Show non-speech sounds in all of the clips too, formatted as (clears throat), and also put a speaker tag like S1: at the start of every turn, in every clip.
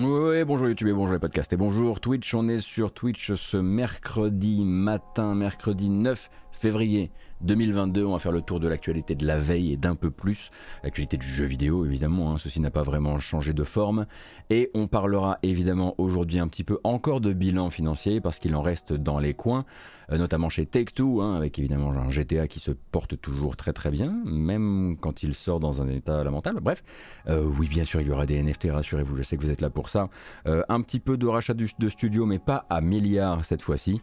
S1: Oui, bonjour YouTube et bonjour les podcasts et bonjour Twitch. On est sur Twitch ce mercredi matin, mercredi 9 février 2022. On va faire le tour de l'actualité de la veille et d'un peu plus. L'actualité du jeu vidéo, évidemment. Hein, ceci n'a pas vraiment changé de forme. Et on parlera évidemment aujourd'hui un petit peu encore de bilan financier parce qu'il en reste dans les coins. Euh, notamment chez Take-Two, hein, avec évidemment un GTA qui se porte toujours très très bien, même quand il sort dans un état lamentable. Bref, euh, oui, bien sûr, il y aura des NFT, rassurez-vous, je sais que vous êtes là pour ça. Euh, un petit peu de rachat de, de studio, mais pas à milliards cette fois-ci.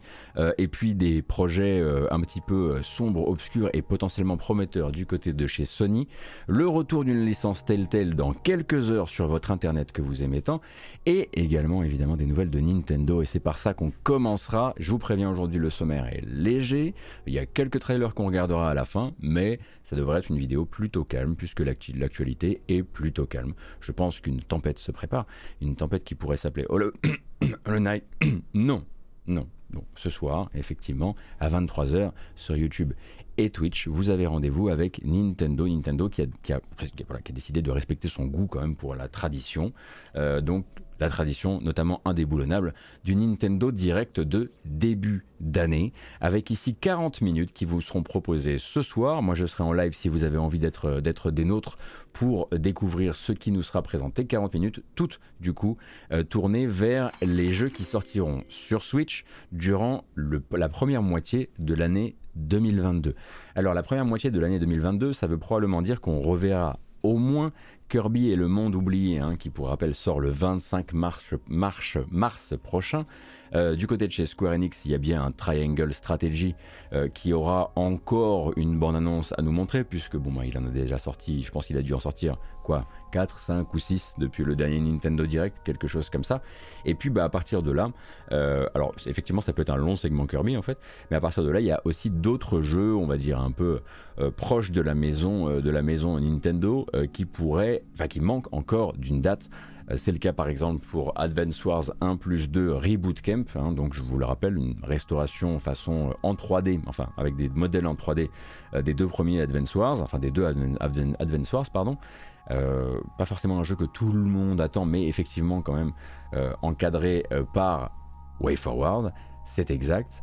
S1: et puis des projets un petit peu sombres, obscurs et potentiellement prometteurs du côté de chez Sony. Le retour d'une licence Telltale dans quelques heures sur votre internet que vous aimez tant. Et également évidemment des nouvelles de Nintendo. Et c'est par ça qu'on commencera. Je vous préviens aujourd'hui le sommet est léger. Il y a quelques trailers qu'on regardera à la fin, mais ça devrait être une vidéo plutôt calme puisque l'actualité est plutôt calme. Je pense qu'une tempête se prépare, une tempête qui pourrait s'appeler oh, le, (coughs) Night. (coughs) non, non. Donc ce soir, effectivement, à 23h sur YouTube et Twitch, vous avez rendez-vous avec Nintendo. Nintendo qui a, décidé de respecter son goût quand même pour la tradition. Euh, donc la tradition notamment indéboulonnable du Nintendo Direct de début d'année, avec ici 40 minutes qui vous seront proposées ce soir. Moi je serai en live si vous avez envie d'être, des nôtres pour découvrir ce qui nous sera présenté. 40 minutes, toutes du coup euh, tournées vers les jeux qui sortiront sur Switch durant la première moitié de l'année 2022. Alors la première moitié de l'année 2022, ça veut probablement dire qu'on reverra au moins Kirby et le monde oublié, hein, qui pour rappel sort le 25 mars, mars prochain. Euh, du côté de chez Square Enix, il y a bien un Triangle Strategy euh, qui aura encore une bande-annonce à nous montrer, puisque bon, bah, il en a déjà sorti, je pense qu'il a dû en sortir quoi 4, 5 ou 6 depuis le dernier Nintendo Direct, quelque chose comme ça. Et puis bah, à partir de là, euh, alors effectivement ça peut être un long segment Kirby en fait, mais à partir de là il y a aussi d'autres jeux, on va dire un peu proches de la maison, de la maison Nintendo, qui pourraient, enfin qui manquent encore d'une date. C'est le cas par exemple pour Advance Wars 1 plus 2 Reboot Camp, hein, donc je vous le rappelle, une restauration façon en 3D, enfin avec des modèles en 3D des deux premiers Advance Wars, enfin des deux Advance Wars, pardon, euh, pas forcément un jeu que tout le monde attend, mais effectivement quand même euh, encadré euh, par WayForward, c'est exact.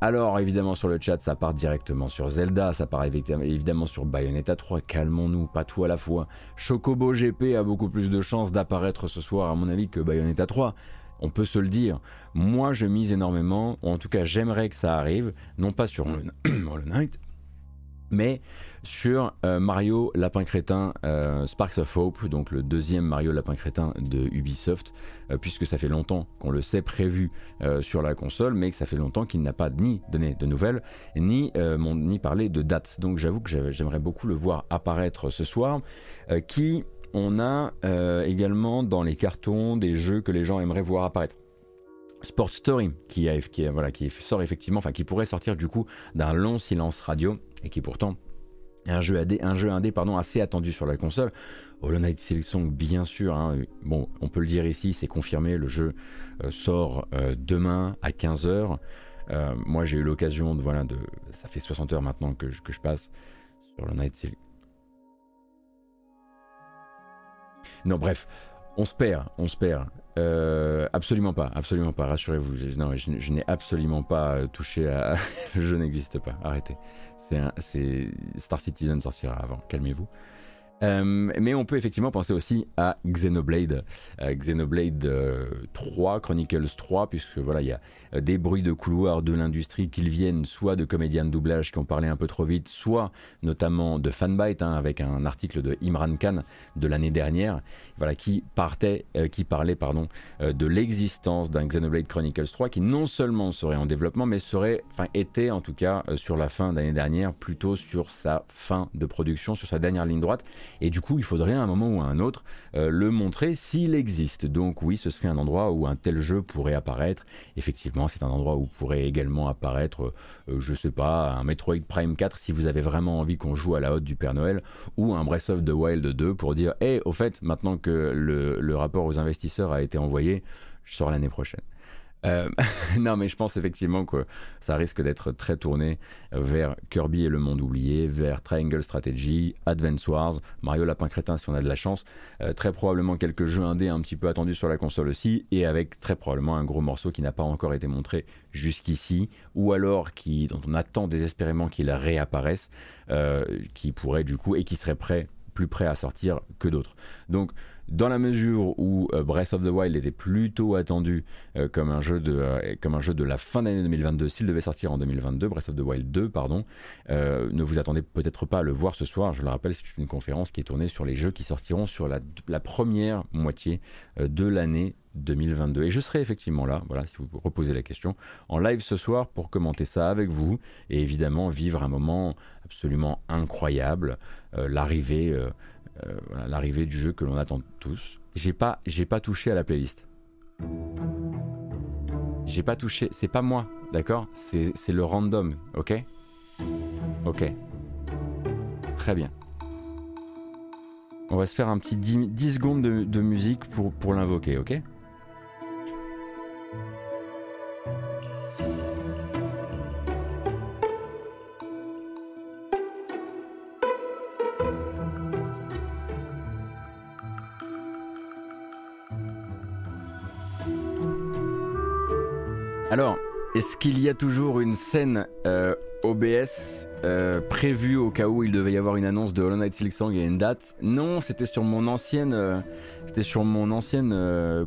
S1: Alors évidemment sur le chat ça part directement sur Zelda, ça part évidemment sur Bayonetta 3, calmons-nous, pas tout à la fois. Chocobo GP a beaucoup plus de chances d'apparaître ce soir à mon avis que Bayonetta 3 on peut se le dire. Moi, je mise énormément, ou en tout cas, j'aimerais que ça arrive, non pas sur le (clears throat) Knight, mais sur euh, Mario Lapin Crétin euh, Sparks of Hope, donc le deuxième Mario Lapin Crétin de Ubisoft, euh, puisque ça fait longtemps qu'on le sait prévu sur la console, mais que ça fait longtemps qu'il n'a pas ni donné de nouvelles, ni, ni parlé de date. Donc j'avoue que j'aimerais beaucoup le voir apparaître ce soir, qui on a également dans les cartons des jeux que les gens aimeraient voir apparaître. Sport Story qui, qui sort effectivement, enfin qui pourrait sortir du coup d'un long silence radio et qui pourtant un jeu, un jeu indé pardon, assez attendu sur la console. Hollow Knight Silksong, bien sûr, hein, bon, on peut le dire ici, c'est confirmé, le jeu euh, sort euh, demain à 15h. Euh, moi j'ai eu l'occasion de, voilà, de. Ça fait 60 heures maintenant que je, que je passe sur Hollow Knight Silksong. Non, bref, on se perd, on se perd. Euh, absolument pas, absolument pas, rassurez-vous. Non, je, n'ai absolument pas touché à. (laughs) je n'existe pas, arrêtez. C'est Star Citizen sortira avant, calmez-vous. Euh, mais on peut effectivement penser aussi à Xenoblade, euh, Xenoblade 3, Chronicles 3, puisque voilà, il y a des bruits de couloir de l'industrie qu'ils viennent soit de comédiens de doublage qui ont parlé un peu trop vite, soit notamment de Fanbyte, hein, avec un article de Imran Khan de l'année dernière, voilà, qui partait, euh, qui parlait pardon, euh, de l'existence d'un Xenoblade Chronicles 3 qui non seulement serait en développement, mais serait, enfin était en tout cas euh, sur la fin d'année dernière, plutôt sur sa fin de production, sur sa dernière ligne droite. Et du coup, il faudrait à un moment ou à un autre le montrer s'il existe. Donc oui, ce serait un endroit où un tel jeu pourrait apparaître. Effectivement, c'est un endroit où pourrait également apparaître, je sais pas, un Metroid Prime 4 si vous avez vraiment envie qu'on joue à la haute du Père Noël, ou un Breath of the Wild 2 pour dire, hé, au fait, maintenant que le, rapport aux investisseurs a été envoyé, je sors l'année prochaine. Euh, (laughs) non, mais je pense effectivement que ça risque d'être très tourné vers Kirby et le monde oublié, vers Triangle Strategy, Advance Wars, Mario Lapin Crétin si on a de la chance, euh, très probablement quelques jeux indés un petit peu attendus sur la console aussi, et avec très probablement un gros morceau qui n'a pas encore été montré jusqu'ici, ou alors qui, dont on attend désespérément qu'il réapparaisse, euh, qui pourrait du coup, et qui serait prêt, plus prêt à sortir que d'autres. Donc dans la mesure où euh, Breath of the Wild était plutôt attendu euh, comme, un jeu de, euh, comme un jeu de la fin d'année 2022, s'il devait sortir en 2022, Breath of the Wild 2, pardon, ne vous attendez peut-être pas à le voir ce soir. Je le rappelle, c'est une conférence qui est tournée sur les jeux qui sortiront sur la, première moitié de l'année 2022. Et je serai effectivement là, voilà, si vous reposez la question, en live ce soir pour commenter ça avec vous et évidemment vivre un moment absolument incroyable, l'arrivée l'arrivée du jeu que l'on attend tous. J'ai pas, j'ai pas touché à la playlist. J'ai pas touché, c'est pas moi, d'accord? C'est le random, ok? Ok. Très bien. On va se faire un petit 10, secondes de, de musique pour, pour l'invoquer, ok? Alors, est-ce qu'il y a toujours une scène euh, OBS euh, prévue au cas où il devait y avoir une annonce de Hollow Knight Silksong et une date? Non, c'était sur mon ancienne, euh,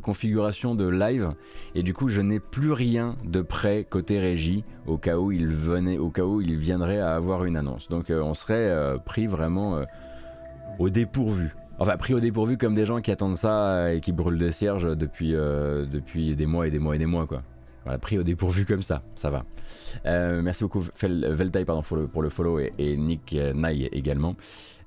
S1: configuration de live et du coup je n'ai plus rien de prêt côté régie au cas où il venait, au cas il viendrait à avoir une annonce. Donc on serait pris vraiment au dépourvu. Enfin, pris au dépourvu comme des gens qui attendent ça et qui brûlent des cierges depuis, depuis des mois et des mois et des mois, quoi. Voilà, pris au dépourvu comme ça, ça va. Euh, merci beaucoup Veltai pardon, pour, le, follow et, Nick Nye également.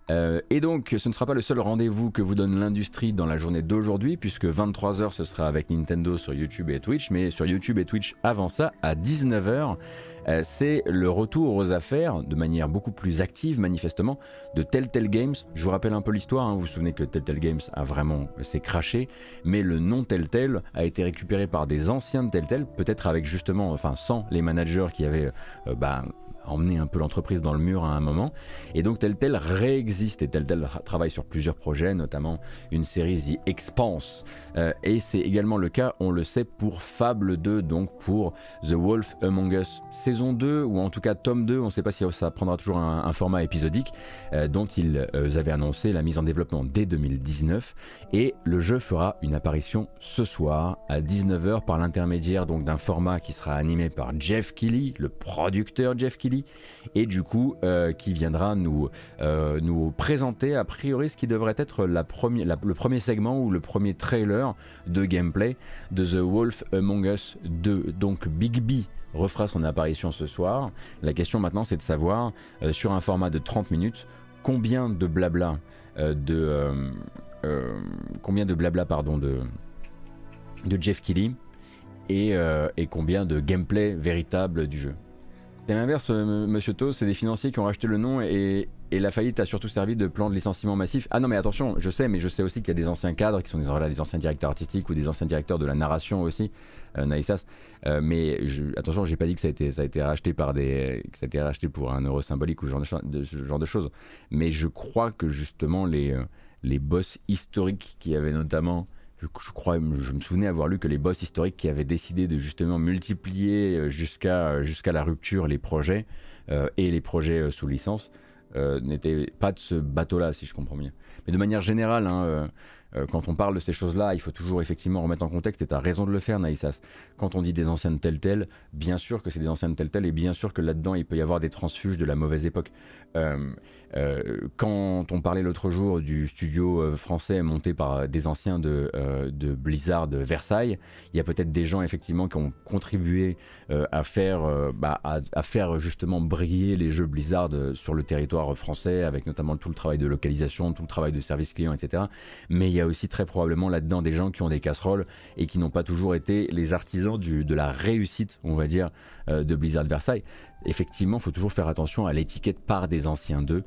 S1: Euh, et donc, ce ne sera pas le seul rendez-vous que vous donne l'industrie dans la journée d'aujourd'hui, puisque 23h ce sera avec Nintendo sur YouTube et Twitch, mais sur YouTube et Twitch avant ça, à 19h, euh, c'est le retour aux affaires de manière beaucoup plus active manifestement de Telltale Games. Je vous rappelle un peu l'histoire, hein. vous vous souvenez que Telltale Games a vraiment s'est craché, mais le nom Telltale a été récupéré par des anciens de Telltale, peut-être avec justement, enfin sans les managers qui avaient euh, bah, emmener un peu l'entreprise dans le mur à un moment. Et donc Telltale réexiste et Telltale travaille sur plusieurs projets, notamment une série The Expanse. Euh, et c'est également le cas, on le sait, pour Fable 2, donc pour The Wolf Among Us saison 2, ou en tout cas tome 2, on ne sait pas si ça prendra toujours un, format épisodique, euh, dont ils euh, avaient annoncé la mise en développement dès 2019. Et le jeu fera une apparition ce soir à 19h par l'intermédiaire d'un format qui sera animé par Jeff Keighley, le producteur Jeff Keighley et du coup euh, qui viendra nous, euh, nous présenter a priori ce qui devrait être le premier segment ou le premier trailer de gameplay de The Wolf Among Us 2. Donc Big B refera son apparition ce soir. La question maintenant c'est de savoir euh, sur un format de 30 minutes combien de blabla de combien de blabla pardon de de Jeff Keighley et, et combien de gameplay véritable du jeu. C'est l'inverse, euh, monsieur To, c'est des financiers qui ont racheté le nom et, la faillite a surtout servi de plan de licenciement massif. Ah non, mais attention, je sais, mais je sais aussi qu'il y a des anciens cadres qui sont des, des, anciens directeurs artistiques ou des anciens directeurs de la narration aussi, euh, Naïsas. Euh, mais je, attention, j'ai pas dit que ça a été, racheté par des, que ça a été racheté pour un euro symbolique ou ce genre de, ce genre de choses. Mais je crois que justement les, les boss historiques qui avaient notamment je, crois, je me souvenais avoir lu que les boss historiques qui avaient décidé de justement multiplier euh, jusqu'à jusqu'à la rupture les projets euh, et les projets euh, sous licence n'étaient pas de ce bateau-là, si je comprends bien. Mais de manière générale, hein, quand on parle de ces choses-là, il faut toujours effectivement remettre en contexte, et tu as raison de le faire, Naïsas. Quand on dit des anciennes telles telles, bien sûr que c'est des anciennes telles telles, et bien sûr que là-dedans, il peut y avoir des transfuges de la mauvaise époque. Euh, quand on parlait l'autre jour du studio euh, français monté par des anciens de, euh, de Blizzard de Versailles, il y a peut-être des gens effectivement qui ont contribué à, faire, bah, à, faire justement briller les jeux Blizzard sur le territoire français, avec notamment tout le travail de localisation, tout le travail de service client, etc. Mais il y a aussi très probablement là-dedans des gens qui ont des casseroles et qui n'ont pas toujours été les artisans du, de la réussite, on va dire, de Blizzard Versailles effectivement, il faut toujours faire attention à l'étiquette par des anciens d'eux,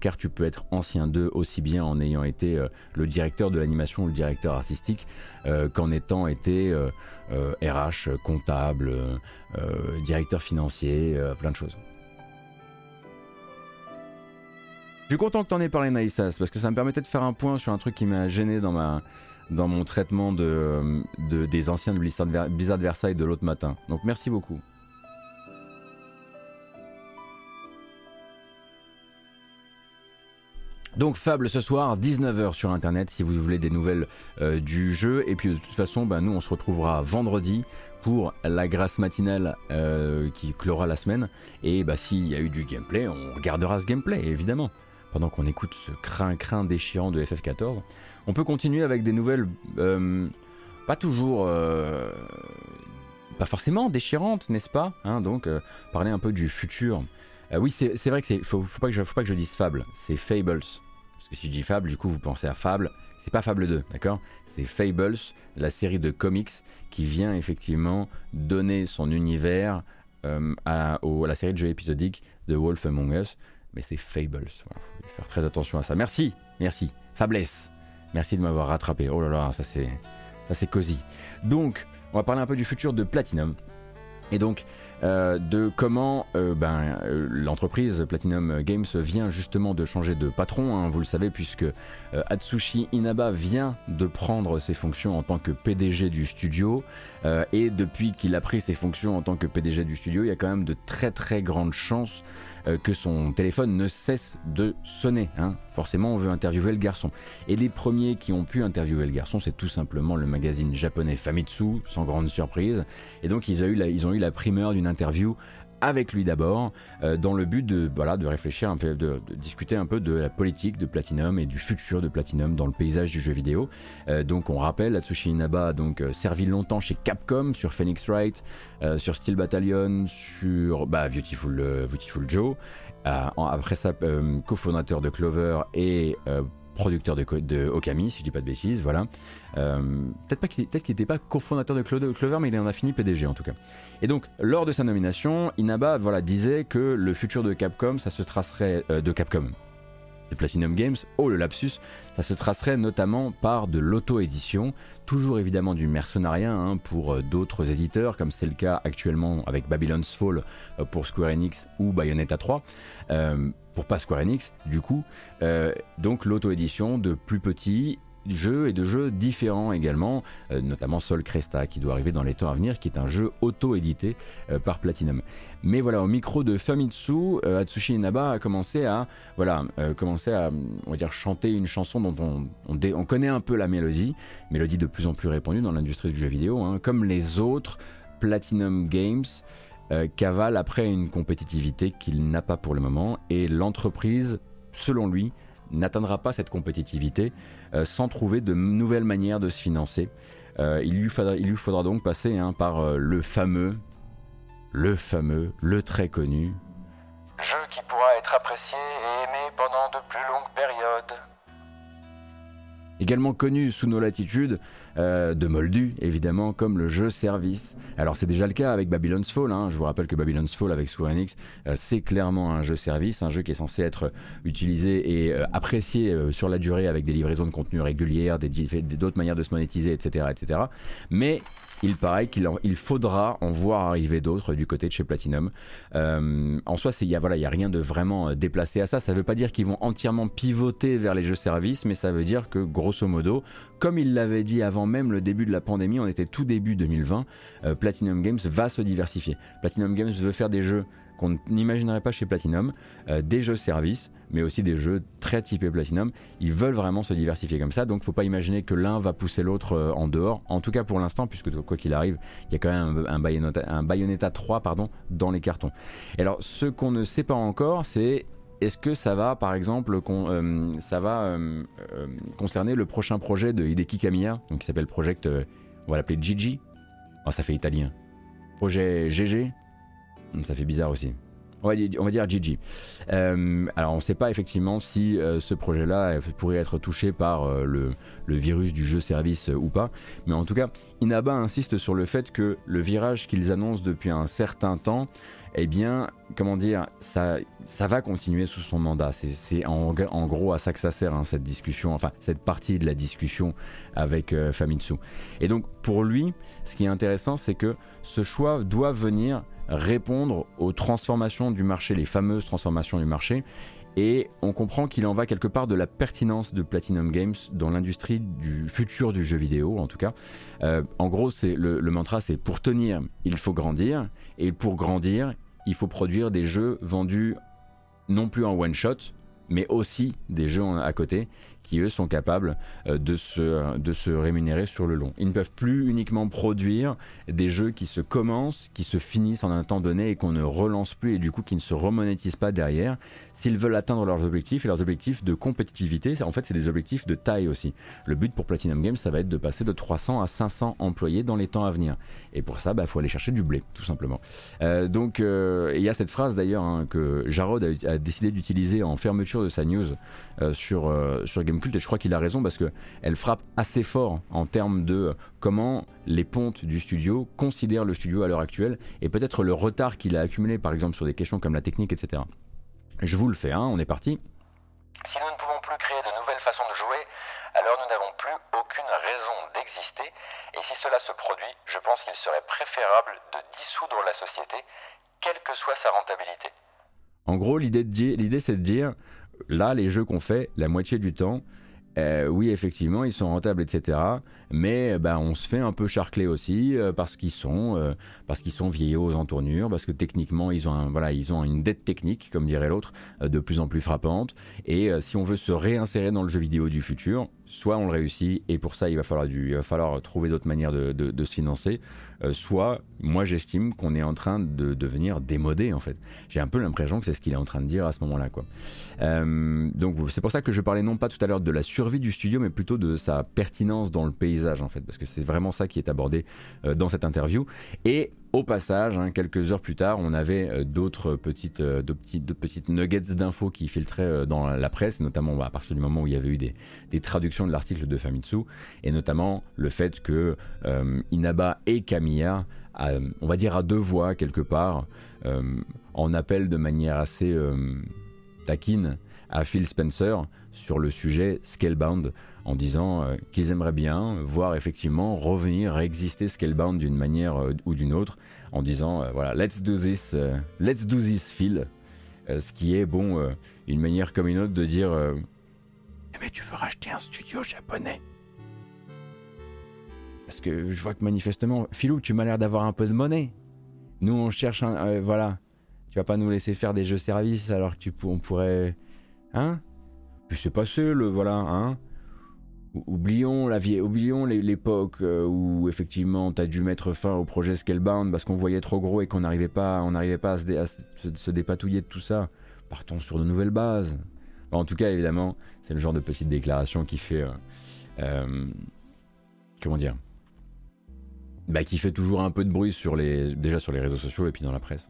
S1: car tu peux être ancien d'eux aussi bien en ayant été le directeur de l'animation ou le directeur artistique qu'en étant été RH, comptable, directeur financier, plein de choses. Je suis content que tu en aies parlé, Naïsas, parce que ça me permettait de faire un point sur un truc qui m'a gêné dans, ma, dans mon traitement de, des anciens de Blizzard, Versailles de l'autre matin. Donc merci beaucoup. Donc Fable ce soir, 19h sur internet si vous voulez des nouvelles euh, du jeu. Et puis de toute façon, bah, nous on se retrouvera vendredi pour la grâce matinale euh, qui clora la semaine. Et bah, s'il y a eu du gameplay, on regardera ce gameplay évidemment pendant qu'on écoute ce crin-crin déchirant de FF14. On peut continuer avec des nouvelles euh, pas toujours... Pas forcément déchirantes, n'est-ce pas hein, Donc, parler un peu du futur. Oui, c'est vrai que c'est... Faut, faut, faut pas que je dise Fable, c'est Fables. Parce que si je dis Fable, du coup, vous pensez à Fable. C'est pas Fable 2, d'accord? C'est Fables, la série de comics qui vient effectivement donner son univers à, à, la série de jeux épisodiques de Wolf Among Us mais c'est Fables. Voilà, faut faire très attention à ça. Merci, merci. Fablesse. Merci de m'avoir rattrapé. Oh là là, ça c'est, ça c'est cosy. Donc, on va parler un peu du futur de Platinum. Et donc, euh, de comment euh, ben, euh, l'entreprise Platinum Games vient justement de changer de patron, hein, vous le savez, puisque Atsushi Inaba vient de prendre ses fonctions en tant que PDG du studio. et depuis qu'il a pris ses fonctions en tant que PDG du studio, il y a quand même de très très grandes chances euh, que son téléphone ne cesse de sonner. Hein. Forcément, on veut interviewer le garçon. Et les premiers qui ont pu interviewer le garçon, c'est tout simplement le magazine japonais Famitsu, sans grande surprise. Et donc, ils ils ont eu la primeur d'une interview avec lui d'abord, euh, dans le but de, voilà, de réfléchir un peu, de, discuter un peu de la politique de Platinum et du futur de Platinum dans le paysage du jeu vidéo. Euh, donc on rappelle, Atsushi Inaba a donc servi longtemps chez Capcom sur Phoenix Wright, euh, sur Steel Battalion, sur bah, Beautiful, euh, Joe. Euh, après ça, cofondateur de Clover et producteur de, de, Okami, si je dis pas de bêtises, voilà. peut-être pas qu'il n'était pas cofondateur de Clover, mais il en a fini PDG en tout cas. Et donc, lors de sa nomination, Inaba disait que le futur de Capcom, ça se tracerait de Capcom, Platinum Games, oh le lapsus, ça se tracerait notamment par de l'auto-édition, toujours évidemment du mercenariat hein, pour euh, d'autres éditeurs, comme c'est le cas actuellement avec Babylon's Fall euh, pour Square Enix ou Bayonetta 3, euh, pour pas Square Enix du coup. donc l'auto-édition de plus petits jeux et de jeux différents également, notamment Sol Cresta qui doit arriver dans les temps à venir, qui est un jeu auto-édité par Platinum. Mais voilà, au micro de Famitsu, Atsushi Inaba a commencé à, voilà, commencer à, on va chanter une chanson dont on, on, connaît un peu la mélodie, mélodie de plus en plus répandue dans l'industrie du jeu vidéo, hein. comme les autres, Platinum Games euh, cavale après une compétitivité qu'il n'a pas pour le moment, et l'entreprise, selon lui, n'atteindra pas cette compétitivité euh, sans trouver de nouvelles manières de se financer. Euh, il, lui faudra, donc passer hein, par le fameux, le fameux, le très connu
S2: jeu qui pourra être apprécié et aimé pendant de plus longues périodes
S1: également connu sous nos latitudes euh, de Moldu, évidemment, comme le jeu service. Alors c'est déjà le cas avec Babylon's Fall, hein. je vous rappelle que Babylon's Fall avec Square Enix, euh, c'est clairement un jeu service, un jeu qui est censé être utilisé et euh, apprécié sur la durée avec des livraisons de contenu régulières, d'autres manières de se monétiser, etc. etc. Mais il paraît qu'il il faudra en voir arriver d'autres du côté de chez Platinum. En soi, il n'y a, voilà, y a rien de vraiment déplacé à ça. Ça ne veut pas dire qu'ils vont entièrement pivoter vers les jeux services, mais ça veut dire que grosso modo, comme il l'avait dit avant même le début de la pandémie, on était tout début 2020, euh, Platinum Games va se diversifier. Platinum Games veut faire des jeux qu'on n'imaginerait pas chez Platinum, euh, des jeux services, mais aussi des jeux très typés Platinum. Ils veulent vraiment se diversifier comme ça, donc faut pas imaginer que l'un va pousser l'autre euh, en dehors. En tout cas pour l'instant, puisque quoi qu'il arrive, il y a quand même un, Bayonetta, 3 pardon, dans les cartons. Et alors ce qu'on ne sait pas encore, c'est est-ce que ça va, par exemple, euh, ça va concerner le prochain projet de Hideki Kamiya, qui s'appelle Project, on va l'appeler Gigi? Oh, ça fait italien. Projet GG, Hmm, ça fait bizarre aussi. On va dire, Gigi. Euh, alors on ne sait pas effectivement si euh, ce projet-là pourrait être touché par euh, le, virus du jeu service ou pas, mais en tout cas, Inaba insiste sur le fait que le virage qu'ils annoncent depuis un certain temps, eh bien, comment dire, ça, ça va continuer sous son mandat. C'est en, gros à ça que ça sert hein, cette discussion, enfin cette partie de la discussion avec Famitsu. Et donc pour lui, ce qui est intéressant, c'est que ce choix doit venir répondre aux transformations du marché, les fameuses transformations du marché. Et on comprend qu'il en va quelque part de la pertinence de Platinum Games dans l'industrie du futur du jeu vidéo, en tout cas. Euh, en gros, c'est le, le mantra, c'est pour tenir, il faut grandir, et pour grandir, il faut produire des jeux vendus non plus en one shot, mais aussi des jeux à côté qui eux sont capables euh, de se, de se rémunérer sur le long. Ils ne peuvent plus uniquement produire des jeux qui se commencent, qui se finissent en un temps donné et qu'on ne relance plus et du coup qui ne se remonétisent pas derrière. S'ils veulent atteindre leurs objectifs et leurs objectifs de compétitivité, en fait c'est des objectifs de taille aussi. Le but pour Platinum Games ça va être de passer de 300 à 500 employés dans les temps à venir. Et pour ça, il bah, faut aller chercher du blé, tout simplement. Euh, donc euh, il y a cette phrase d'ailleurs hein, que Jarod a, décidé d'utiliser en fermeture de sa news sur, sur Game et je crois qu'il a raison parce qu'elle frappe assez fort en termes de comment les pontes du studio considèrent le studio à l'heure actuelle et peut-être le retard qu'il a accumulé par exemple sur des questions comme la technique, etc. Je vous le fais, hein, on est parti.
S2: Si nous ne pouvons plus créer de nouvelles façons de jouer, alors nous n'avons plus aucune raison d'exister, et si cela se produit, je pense qu'il serait préférable de dissoudre la société, quelle que soit sa rentabilité.
S1: En gros, l'idée c'est de dire, là, les jeux qu'on fait, la moitié du temps, euh, oui, effectivement, ils sont rentables, etc. Mais bah, on se fait un peu charcler aussi euh, parce qu'ils sont, parce qu'ils sont vieillots aux entournures, parce que techniquement, ils ont, voilà, ils ont une dette technique, comme dirait l'autre, de plus en plus frappante. Et si on veut se réinsérer dans le jeu vidéo du futur, soit on le réussit et pour ça il va falloir, du, il va falloir trouver d'autres manières de, de, se financer, euh, soit moi j'estime qu'on est en train de devenir démodé en fait. J'ai un peu l'impression que c'est ce qu'il est en train de dire à ce moment-là. Euh, donc c'est pour ça que je parlais non pas tout à l'heure de la survie du studio mais plutôt de sa pertinence dans le paysage en fait parce que c'est vraiment ça qui est abordé euh, dans cette interview et au passage, hein, quelques heures plus tard, on avait euh, d'autres petites, euh, de petites, nuggets d'infos qui filtraient euh, dans la presse, notamment bah, à partir du moment où il y avait eu des, traductions de l'article de Famitsu, et notamment le fait que Inaba et Kamiya, on va dire à deux voix quelque part, en appellent de manière assez taquine à Phil Spencer sur le sujet Scalebound en disant euh, qu'ils aimeraient bien voir effectivement revenir, exister Scalebound d'une manière euh, ou d'une autre, en disant euh, voilà, let's do this, let's do this Phil, ce qui est bon, une manière comme une autre de dire mais tu veux racheter un studio japonais? Parce que je vois que manifestement, Philou, tu m'as l'air d'avoir un peu de monnaie. Nous, on cherche un. voilà. Tu vas pas nous laisser faire des jeux services alors que tu on pourrait. Hein? Puis c'est passé, le. Voilà, hein Oublions la vieille, oublions l'époque euh, où effectivement tu as dû mettre fin au projet Scalebound parce qu'on voyait trop gros et qu'on n'arrivait pas, on n'arrivait pas à se, dépatouiller de tout ça. Partons sur de nouvelles bases. en tout cas, évidemment, c'est le genre de petite déclaration qui fait, euh, euh, comment dire, bah, qui fait toujours un peu de bruit sur les, déjà sur les réseaux sociaux et puis dans la presse.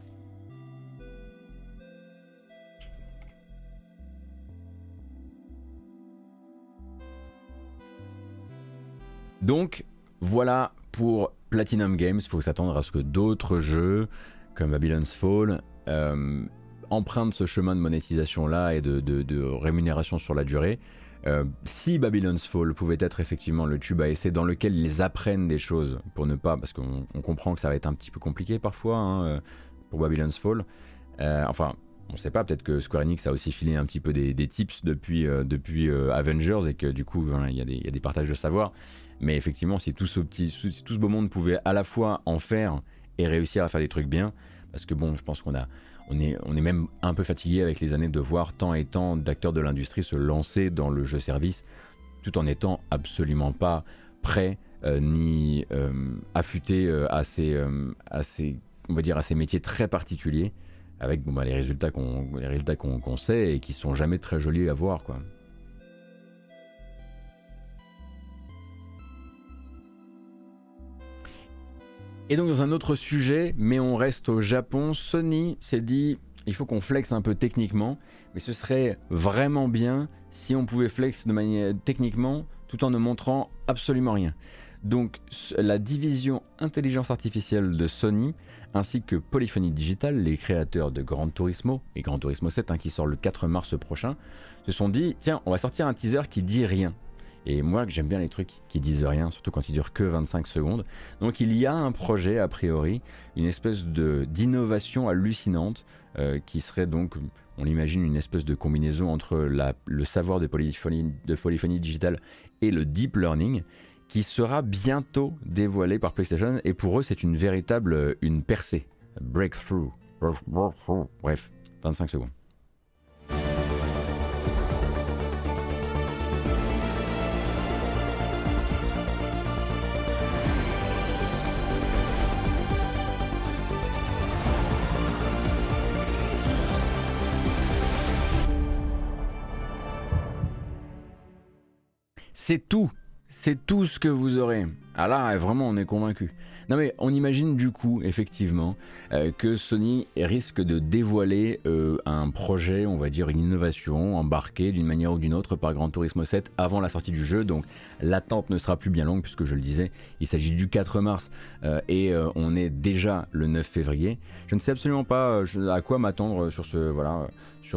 S1: Donc voilà pour Platinum Games, il faut s'attendre à ce que d'autres jeux comme Babylon's Fall euh, empruntent ce chemin de monétisation là et de, rémunération sur la durée. Euh, si Babylon's Fall pouvait être effectivement le tube à essai dans lequel ils apprennent des choses pour ne pas, parce qu'on comprend que ça va être un petit peu compliqué parfois hein, euh, pour Babylon's Fall. enfin, on ne sait pas, peut-être que Square Enix a aussi filé un petit peu des, tips depuis, Avengers et que du coup il y, y, a des partages de savoir. Mais effectivement, si tout ce, petit, tout ce beau monde pouvait à la fois en faire et réussir à faire des trucs bien, parce que bon, je pense qu'on a, on est, on est même un peu fatigué avec les années de voir tant et tant d'acteurs de l'industrie se lancer dans le jeu service, tout en étant absolument pas prêts euh, ni euh, affûtés euh, à, ces, à, ces, on va dire à ces métiers très particuliers, avec bon, bah, les résultats qu'on, les résultats qu'on, sait et qui sont jamais très jolis à voir, quoi. Et donc dans un autre sujet, mais on reste au Japon, Sony s'est dit il faut qu'on flex un peu techniquement, mais ce serait vraiment bien si on pouvait flex de manière techniquement tout en ne montrant absolument rien. Donc la division intelligence artificielle de Sony ainsi que Polyphony Digital, les créateurs de Gran Turismo et Gran Turismo 7 hein, qui sort le 4 mars prochain, se sont dit tiens on va sortir un teaser qui dit rien. Et moi j'aime bien les trucs qui disent rien, surtout quand ils durent que 25 secondes. Donc il y a un projet a priori, une espèce d'innovation hallucinante euh, qui serait donc on l'imagine une espèce de combinaison entre le savoir de polyphonie, de polyphonie digitale et le deep learning qui sera bientôt dévoilé par PlayStation et pour eux c'est une véritable euh, une percée, breakthrough. Bref, 25 secondes. C'est tout. C'est tout ce que vous aurez. Ah là, vraiment, on est convaincu. Non mais on imagine du coup, effectivement, euh, que Sony risque de dévoiler euh, un projet, on va dire une innovation embarquée d'une manière ou d'une autre par Gran Turismo 7 avant la sortie du jeu. Donc l'attente ne sera plus bien longue puisque je le disais, il s'agit du 4 mars euh, et on est déjà le 9 février. Je ne sais absolument pas à quoi m'attendre sur ce voilà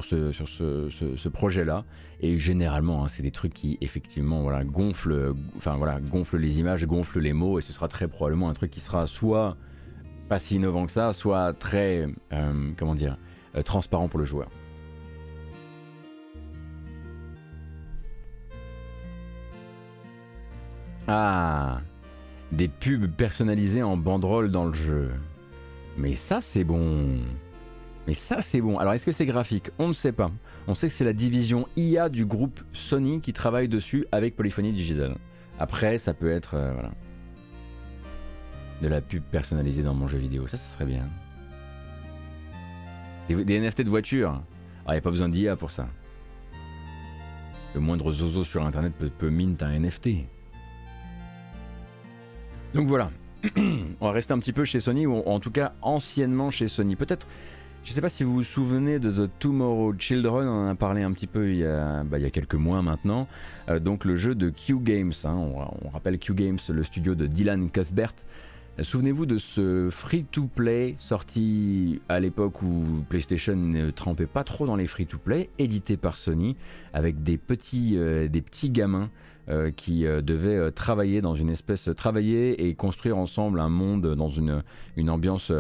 S1: sur ce, projet-là. Et généralement, hein, c'est des trucs qui effectivement voilà, gonflent, enfin, voilà, les images, gonflent les mots, et ce sera très probablement un truc qui sera soit pas si innovant que ça, soit très, euh, comment dire, euh, transparent pour le joueur. Ah, des pubs personnalisées en banderole dans le jeu. Mais ça, c'est bon. Mais ça, c'est bon. Alors, est-ce que c'est graphique? On ne sait pas. On sait que c'est la division IA du groupe Sony qui travaille dessus avec Polyphony Digital. Après, ça peut être euh, de la pub personnalisée dans mon jeu vidéo. Ça, ce serait bien. Des, NFT de voiture? Ah, il n'y a pas besoin d'IA pour ça. Le moindre zozo sur Internet peut, peut mint un NFT. Donc voilà. (clears throat) On va rester un petit peu chez Sony, ou en tout cas anciennement chez Sony. Peut-être je ne sais pas si vous vous souvenez de The Tomorrow Children, on en a parlé un petit peu il y a, bah, quelques mois maintenant. Euh, donc le jeu de Q Games, hein. on, rappelle Q Games, le studio de Dylan Cuthbert. Euh, souvenez-vous de ce free-to-play sorti à l'époque où PlayStation ne trempait pas trop dans les free-to-play, édité par Sony, avec des petits, euh, des petits gamins qui devaient travailler dans une espèce, travailler et construire ensemble un monde dans une ambiance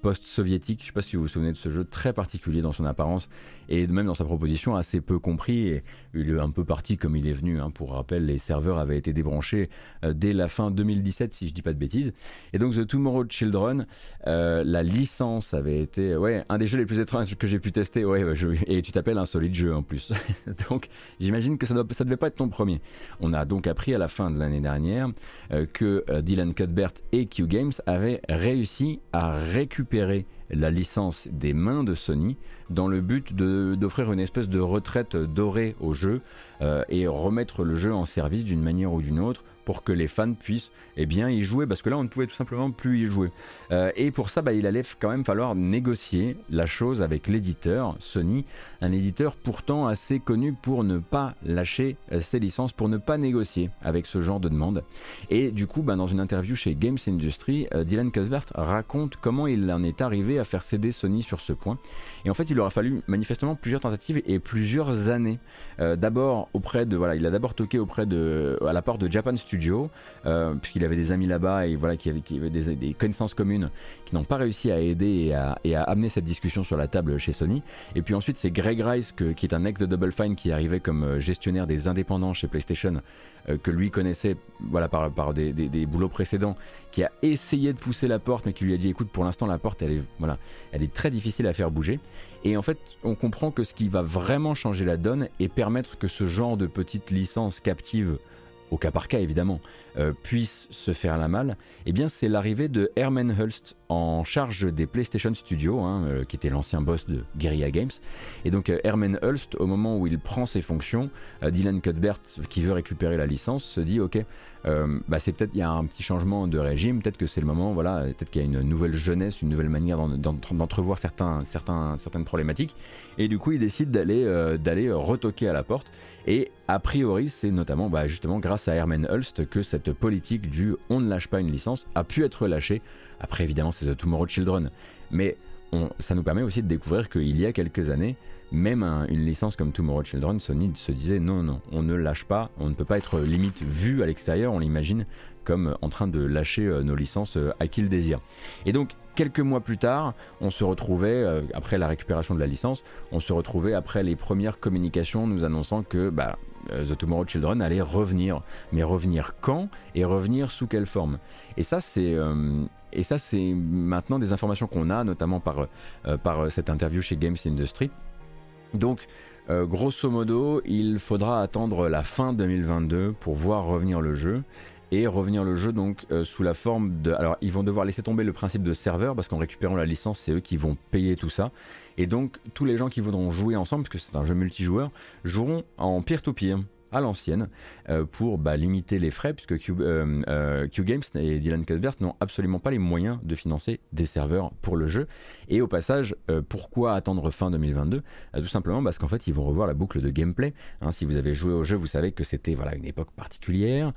S1: post-soviétique. Je ne sais pas si vous vous souvenez de ce jeu très particulier dans son apparence et même dans sa proposition assez peu compris et il est un peu parti comme il est venu. Hein. Pour rappel, les serveurs avaient été débranchés euh, dès la fin 2017 si je dis pas de bêtises. Et donc The Tomorrow Children, euh, la licence avait été ouais un des jeux les plus étranges que j'ai pu tester. Ouais, et tu t'appelles un solide jeu en plus. (laughs) donc j'imagine que ça ne ça devait pas être ton premier. On a donc appris à la fin de l'année dernière euh, que Dylan Cuthbert et Q Games avaient réussi à récupérer la licence des mains de Sony dans le but d'offrir une espèce de retraite dorée au jeu euh, et remettre le jeu en service d'une manière ou d'une autre pour que les fans puissent eh bien, y jouer, parce que là on ne pouvait tout simplement plus y jouer. Euh, et pour ça, bah, il allait quand même falloir négocier la chose avec l'éditeur, Sony, un éditeur pourtant assez connu pour ne pas lâcher euh, ses licences, pour ne pas négocier avec ce genre de demande. Et du coup, bah, dans une interview chez Games Industry, Dylan Cuthbert raconte comment il en est arrivé à faire céder Sony sur ce point. Et en fait, il aura fallu manifestement plusieurs tentatives et plusieurs années. Euh, d'abord auprès de voilà, il a d'abord toqué auprès de à la porte de Japan Studio, euh, puisqu'il avait des amis là-bas et voilà qui avaient, des, connaissances communes qui n'ont pas réussi à aider et à, amener cette discussion sur la table chez Sony. Et puis ensuite, c'est Greg Rice qui est un ex de Double Fine qui arrivait comme euh, gestionnaire des indépendants chez PlayStation que lui connaissait voilà, par, par des, boulots précédents, qui a essayé de pousser la porte, mais qui lui a dit écoute, pour l'instant, la porte, elle est, voilà, elle est très difficile à faire bouger. Et en fait, on comprend que ce qui va vraiment changer la donne et permettre que ce genre de petite licence captive au cas par cas évidemment, euh, puisse se faire la malle, eh bien c'est l'arrivée de Herman Hulst en charge des PlayStation Studios, hein, euh, qui était l'ancien boss de Guerrilla Games. Et donc Herman Hulst, au moment où il prend ses fonctions, Dylan Cuthbert, qui veut récupérer la licence, se dit ok, euh, bah c'est peut-être il y a un petit changement de régime, peut-être que c'est le moment, voilà, peut-être qu'il y a une nouvelle jeunesse, une nouvelle manière d'entrevoir certains, certaines problématiques, et du coup il décide d'aller euh, d'aller retoquer à la porte. Et a priori, c'est notamment bah, justement grâce à Herman Hulst que cette politique du on ne lâche pas une licence a pu être lâchée. Après évidemment c'est The Tomorrow Children, mais ça nous permet aussi de découvrir qu'il y a quelques années, même une licence comme Tomorrow Children, Sony se disait non, non, on ne lâche pas, on ne peut pas être limite vu à l'extérieur, on l'imagine comme en train de lâcher euh, nos licences euh, à qui le désire. Et donc, quelques mois plus tard, on se retrouvait, euh, après la récupération de la licence, on se retrouvait après les premières communications nous annonçant que bah, The Tomorrow Children allait revenir. Mais revenir quand et revenir sous quelle forme? Et ça, c'est et ça, c'est maintenant des informations qu'on a, notamment par, euh, par cette interview chez Games Industry. Donc, euh, grosso modo, il faudra attendre la fin 2022 pour voir revenir le jeu. Et revenir le jeu donc euh, sous la forme de... Alors ils vont devoir laisser tomber le principe de serveur parce qu'en récupérant la licence c'est eux qui vont payer tout ça. Et donc tous les gens qui voudront jouer ensemble, parce que c'est un jeu multijoueur, joueront en peer-to-peer. peer to peer à l'ancienne euh, pour bah, limiter les frais puisque Q, euh, euh, Games et Dylan Cuthbert n'ont absolument pas les moyens de financer des serveurs pour le jeu. Et au passage, pourquoi attendre fin 2022 Tout simplement parce qu'en fait ils vont revoir la boucle de gameplay. Hein, si vous avez joué au jeu, vous savez que c'était voilà, une époque particulière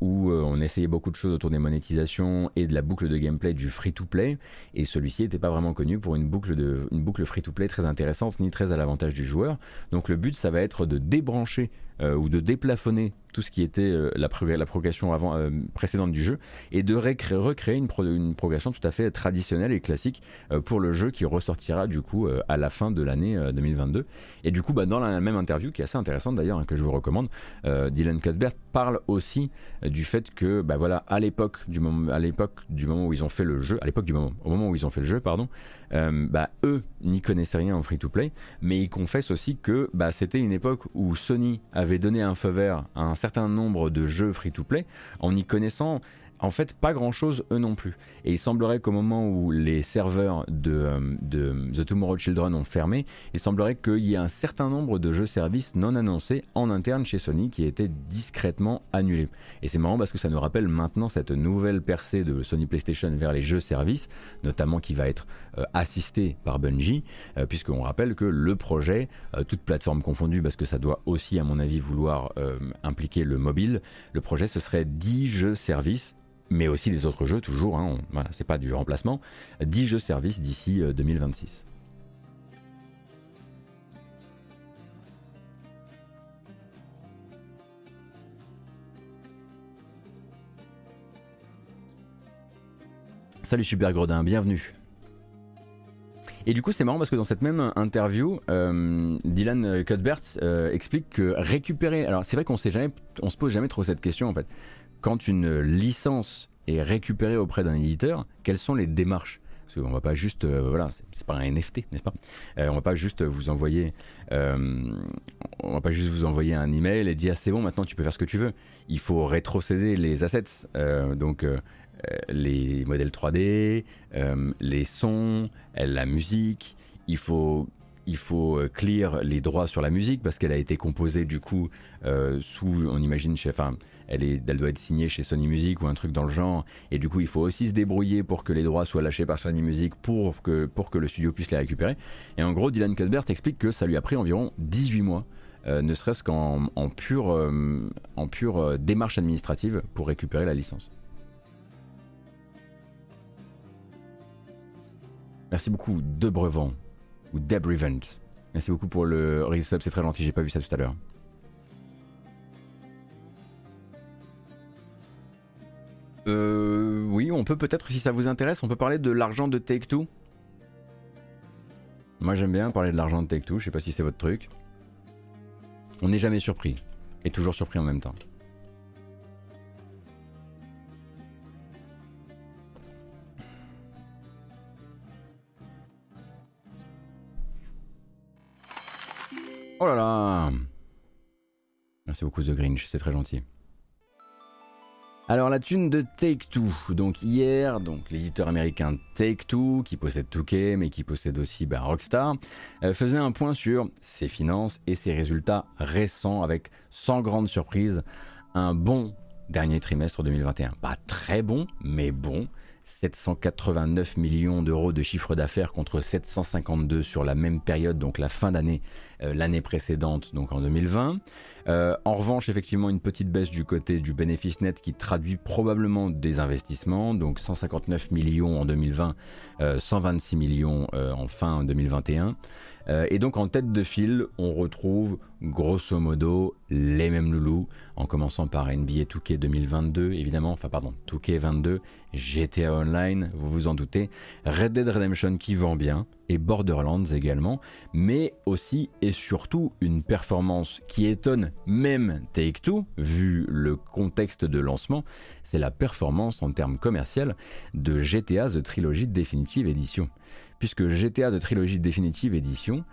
S1: où on essayait beaucoup de choses autour des monétisations et de la boucle de gameplay du free-to-play. Et celui-ci n'était pas vraiment connu pour une boucle, de, boucle free-to-play très intéressante ni très à l'avantage du joueur. Donc le but ça va être de débrancher euh, ou de déplafonner tout ce qui était euh, la, progression avant, euh, précédente du jeu et de recréer une, progression tout à fait traditionnelle et classique pour le jeu qui ressortira du coup à la fin de l'année 2022. Et du coup, bah, dans la même interview, qui est assez intéressante d'ailleurs, hein, que je vous recommande, Dylan Cuthbert parle aussi du fait que, bah, voilà, à l'époque du moment, à l'époque du moment où ils ont fait le jeu, à l'époque du moment, au moment où ils ont fait le jeu, pardon, bah, eux n'y connaissaient rien en free-to-play, mais ils confessent aussi que bah, c'était une époque où Sony avait donné un feu vert à un certain nombre de jeux free-to-play en y connaissant en fait pas grand chose eux non plus. Et il semblerait qu'au moment où les serveurs de, euh, The Tomorrow Children ont fermé, il semblerait qu'il y ait un certain nombre de jeux-services non annoncés en interne chez Sony qui étaient discrètement annulés. Et c'est marrant parce que ça nous rappelle maintenant cette nouvelle percée de Sony PlayStation vers les jeux-services, notamment qui va être euh, assisté par Bungie, euh, puisqu'on rappelle que le projet, toute plateforme confondue, parce que ça doit aussi à mon avis vouloir impliquer le mobile, le projet ce serait 10 jeux-services mais aussi les autres jeux, toujours, hein, c'est pas du remplacement, 10 jeux services d'ici 2026. Euh, Salut Super Gredin, bienvenue. Et du coup, c'est marrant parce que dans cette même interview, euh, Dylan Cuthbert euh, explique que récupérer. Alors, c'est vrai qu'on on se pose jamais trop cette question en fait quand une licence est récupérée auprès d'un éditeur, quelles sont les démarches? Parce qu'on va pas juste, euh, voilà, c'est pas un NFT, n'est-ce pas? Euh, On va pas juste vous envoyer, euh, on va pas juste vous envoyer un email et dire c'est bon, maintenant tu peux faire ce que tu veux. Il faut rétrocéder les assets, donc les modèles 3D, les sons, la musique. Il faut il faut clear les droits sur la musique parce qu'elle a été composée du coup sous, on imagine, chez, elle, doit être signée chez Sony Music ou un truc dans le genre. Et du coup, il faut aussi se débrouiller pour que les droits soient lâchés par Sony Music pour que, le studio puisse les récupérer. Et en gros, Dylan Cuthbert explique que ça lui a pris environ 18 mois. Euh, ne serait-ce qu'en en pure, euh, euh, démarche administrative pour récupérer la licence. Merci beaucoup, De Brevant, ou Deb Revent. Merci beaucoup pour le resub, c'est très gentil, j'ai pas vu ça tout à l'heure. Euh, oui, on peut peut-être, si ça vous intéresse, on peut parler de l'argent de Take-Two. Moi j'aime bien parler de l'argent de Take-Two, je sais pas si c'est votre truc. On n'est jamais surpris, et toujours surpris en même temps. Oh là là Merci beaucoup The Grinch, c'est très gentil. Alors la thune de Take-Two, donc hier, donc l'éditeur américain Take-Two, qui possède 2K mais qui possède aussi bah, Rockstar, euh, faisait un point sur ses finances et ses résultats récents avec, sans grande surprise, un bon dernier trimestre 2021. Pas très bon, mais bon. 789 millions d'euros de chiffre d'affaires contre 752 sur la même période, donc la fin d'année, euh, l'année précédente, donc en 2020. Euh, en revanche, effectivement, une petite baisse du côté du bénéfice net qui traduit probablement des investissements, donc 159 millions en 2020, 126 euh, millions en fin 2021. Et donc en tête de file, on retrouve grosso modo les mêmes loulous, en commençant par NBA 2K 2022, évidemment, enfin pardon, 2K 22, GTA Online, vous vous en doutez, Red Dead Redemption qui vend bien, et Borderlands également, mais aussi et surtout une performance qui étonne même Take-Two, vu le contexte de lancement, c'est la performance en termes commerciaux de GTA The Trilogy Definitive Edition. Puisque GTA The Trilogy Definitive Edition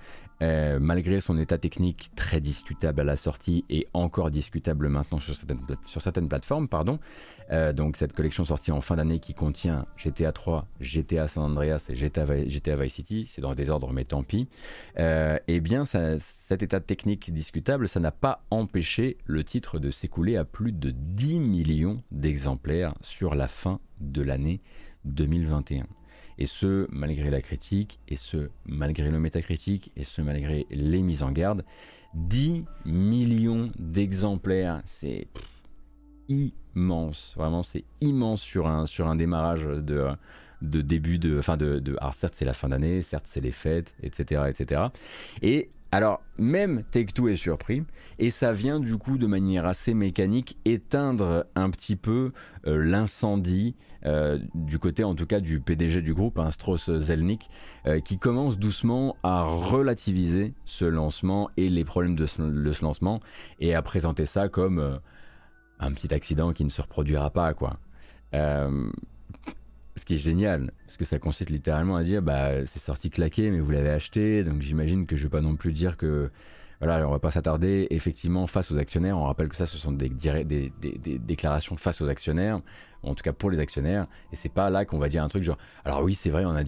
S1: euh, malgré son état technique très discutable à la sortie et encore discutable maintenant sur certaines, plateformes, pardon, euh, donc cette collection sortie en fin d'année qui contient GTA 3, GTA San Andreas et GTA, GTA Vice City, c'est dans le désordre mais tant pis, euh, eh bien cet état technique discutable, ça n'a pas empêché le titre de s'écouler à plus de 10 millions d'exemplaires sur la fin de l'année 2021 et ce malgré la critique, et ce malgré le métacritique, et ce malgré les mises en garde. 10 millions d'exemplaires, c'est immense, vraiment c'est immense sur un, sur un démarrage de, de début de... Enfin de, de alors certes c'est la fin d'année, certes c'est les fêtes, etc. etc. Et alors, même Take-Two est surpris, et ça vient du coup de manière assez mécanique éteindre un petit peu euh, l'incendie euh, du côté en tout cas du PDG du groupe, hein, Strauss Zelnick, euh, qui commence doucement à relativiser ce lancement et les problèmes de ce, de ce lancement, et à présenter ça comme un petit accident qui ne se reproduira pas, quoi ce qui est génial, parce que ça consiste littéralement à dire bah c'est sorti claqué, mais vous l'avez acheté, donc j'imagine que je vais pas non plus dire que voilà, on va pas s'attarder effectivement face aux actionnaires. On rappelle que ça, ce sont des, déclarations face aux actionnaires, en tout cas pour les actionnaires. Et c'est pas là qu'on va dire un truc genre, alors oui, c'est vrai, on a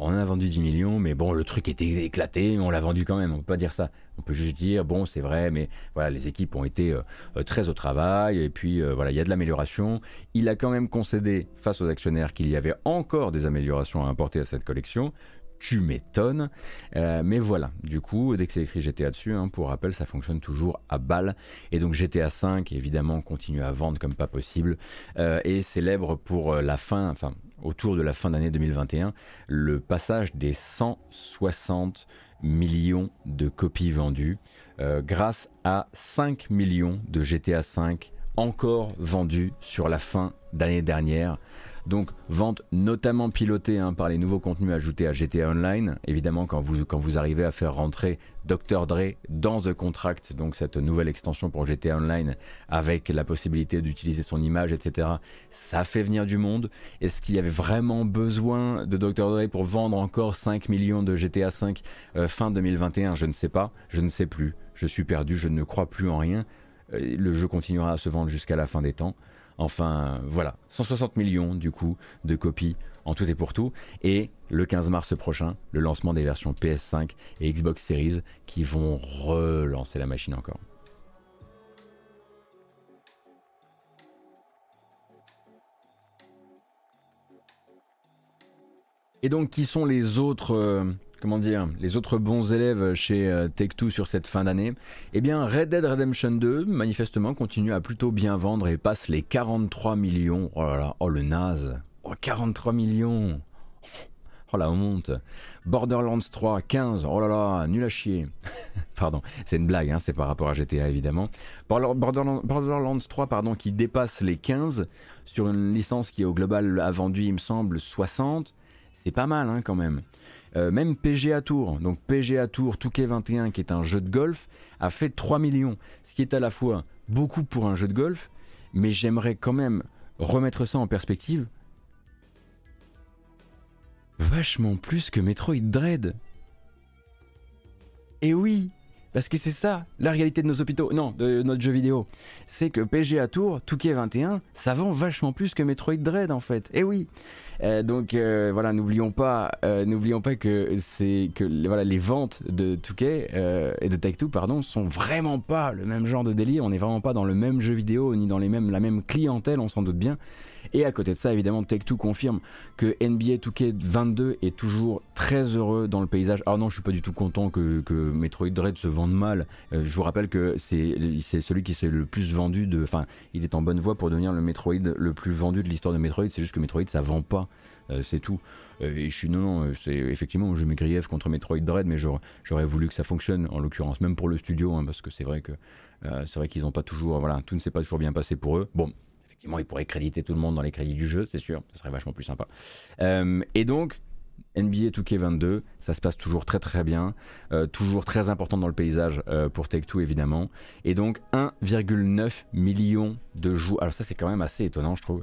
S1: on a vendu 10 millions, mais bon, le truc était éclaté, mais on l'a vendu quand même. On peut pas dire ça. On peut juste dire, bon, c'est vrai, mais voilà, les équipes ont été euh, euh, très au travail, et puis euh, voilà, il y a de l'amélioration. Il a quand même concédé face aux actionnaires qu'il y avait encore des améliorations à apporter à cette collection tu m'étonnes. Euh, mais voilà, du coup, dès que c'est écrit GTA dessus, hein, pour rappel, ça fonctionne toujours à balle. Et donc GTA 5, évidemment, continue à vendre comme pas possible. Euh, et célèbre pour euh, la fin, enfin, autour de la fin d'année 2021, le passage des 160 millions de copies vendues, grâce à 5 millions de GTA 5 encore vendus sur la fin d'année dernière. Donc vente notamment pilotée hein, par les nouveaux contenus ajoutés à GTA Online. Évidemment quand vous, quand vous arrivez à faire rentrer Dr Dre dans The Contract, donc cette nouvelle extension pour GTA Online avec la possibilité d'utiliser son image, etc. Ça fait venir du monde. Est-ce qu'il y avait vraiment besoin de Dr Dre pour vendre encore 5 millions de GTA 5 euh, fin 2021 Je ne sais pas, je ne sais plus. Je suis perdu, je ne crois plus en rien. Euh, le jeu continuera à se vendre jusqu'à la fin des temps. Enfin, voilà, 160 millions du coup de copies en tout et pour tout. Et le 15 mars prochain, le lancement des versions PS5 et Xbox Series qui vont relancer la machine encore. Et donc, qui sont les autres euh, comment dire, les autres bons élèves chez euh, Take-Two sur cette fin d'année, eh bien Red Dead Redemption 2, manifestement, continue à plutôt bien vendre et passe les 43 millions. Oh là là, oh le naze. Oh, 43 millions. Oh la honte. Borderlands 3, 15. Oh là là, nul à chier. (laughs) pardon, c'est une blague, hein, c'est par rapport à GTA évidemment. Borderlands, Borderlands 3, pardon, qui dépasse les 15 sur une licence qui au global a vendu, il me semble, 60. C'est pas mal hein, quand même. Euh, même PGA Tour, donc PGA Tour Touquet 21, qui est un jeu de golf, a fait 3 millions, ce qui est à la fois beaucoup pour un jeu de golf, mais j'aimerais quand même remettre ça en perspective. Vachement plus que Metroid Dread. Et oui, Parce que c'est ça, la réalité de nos hôpitaux, non, de notre jeu vidéo. C'est que PGA Tour, Touquet 21, ça vend vachement plus que Metroid Dread en fait. Et eh oui. Euh, donc euh, voilà, n'oublions pas, euh, n'oublions pas que c'est que voilà les ventes de Touquet et de Take Two, pardon, sont vraiment pas le même genre de délire. On n'est vraiment pas dans le même jeu vidéo ni dans les mêmes la même clientèle, on s'en doute bien. Et à côté de ça, évidemment, Take-Two confirme que NBA 2K22 est toujours très heureux dans le paysage. Alors non, je suis pas du tout content que, Metroid Dread se vende mal. Je vous rappelle que c'est celui qui s'est le plus vendu de... Enfin, il est en bonne voie pour devenir le Metroid le plus vendu de l'histoire de Metroid. C'est juste que Metroid, ça vend pas. Euh, c'est tout. Euh, et je suis non, non, c'est effectivement, je mets grief contre Metroid Dread, mais j'aurais voulu que ça fonctionne, en l'occurrence, même pour le studio, hein, parce que c'est vrai que c'est vrai qu'ils n'ont pas toujours, voilà, tout ne s'est pas toujours bien passé pour eux. Bon, Effectivement, il pourrait créditer tout le monde dans les crédits du jeu, c'est sûr, ce serait vachement plus sympa. Euh, et donc, NBA 2K22, ça se passe toujours très très bien, euh, toujours très important dans le paysage euh, pour Take-Two évidemment. Et donc 1,9 million de joueurs. Alors ça c'est quand même assez étonnant je trouve.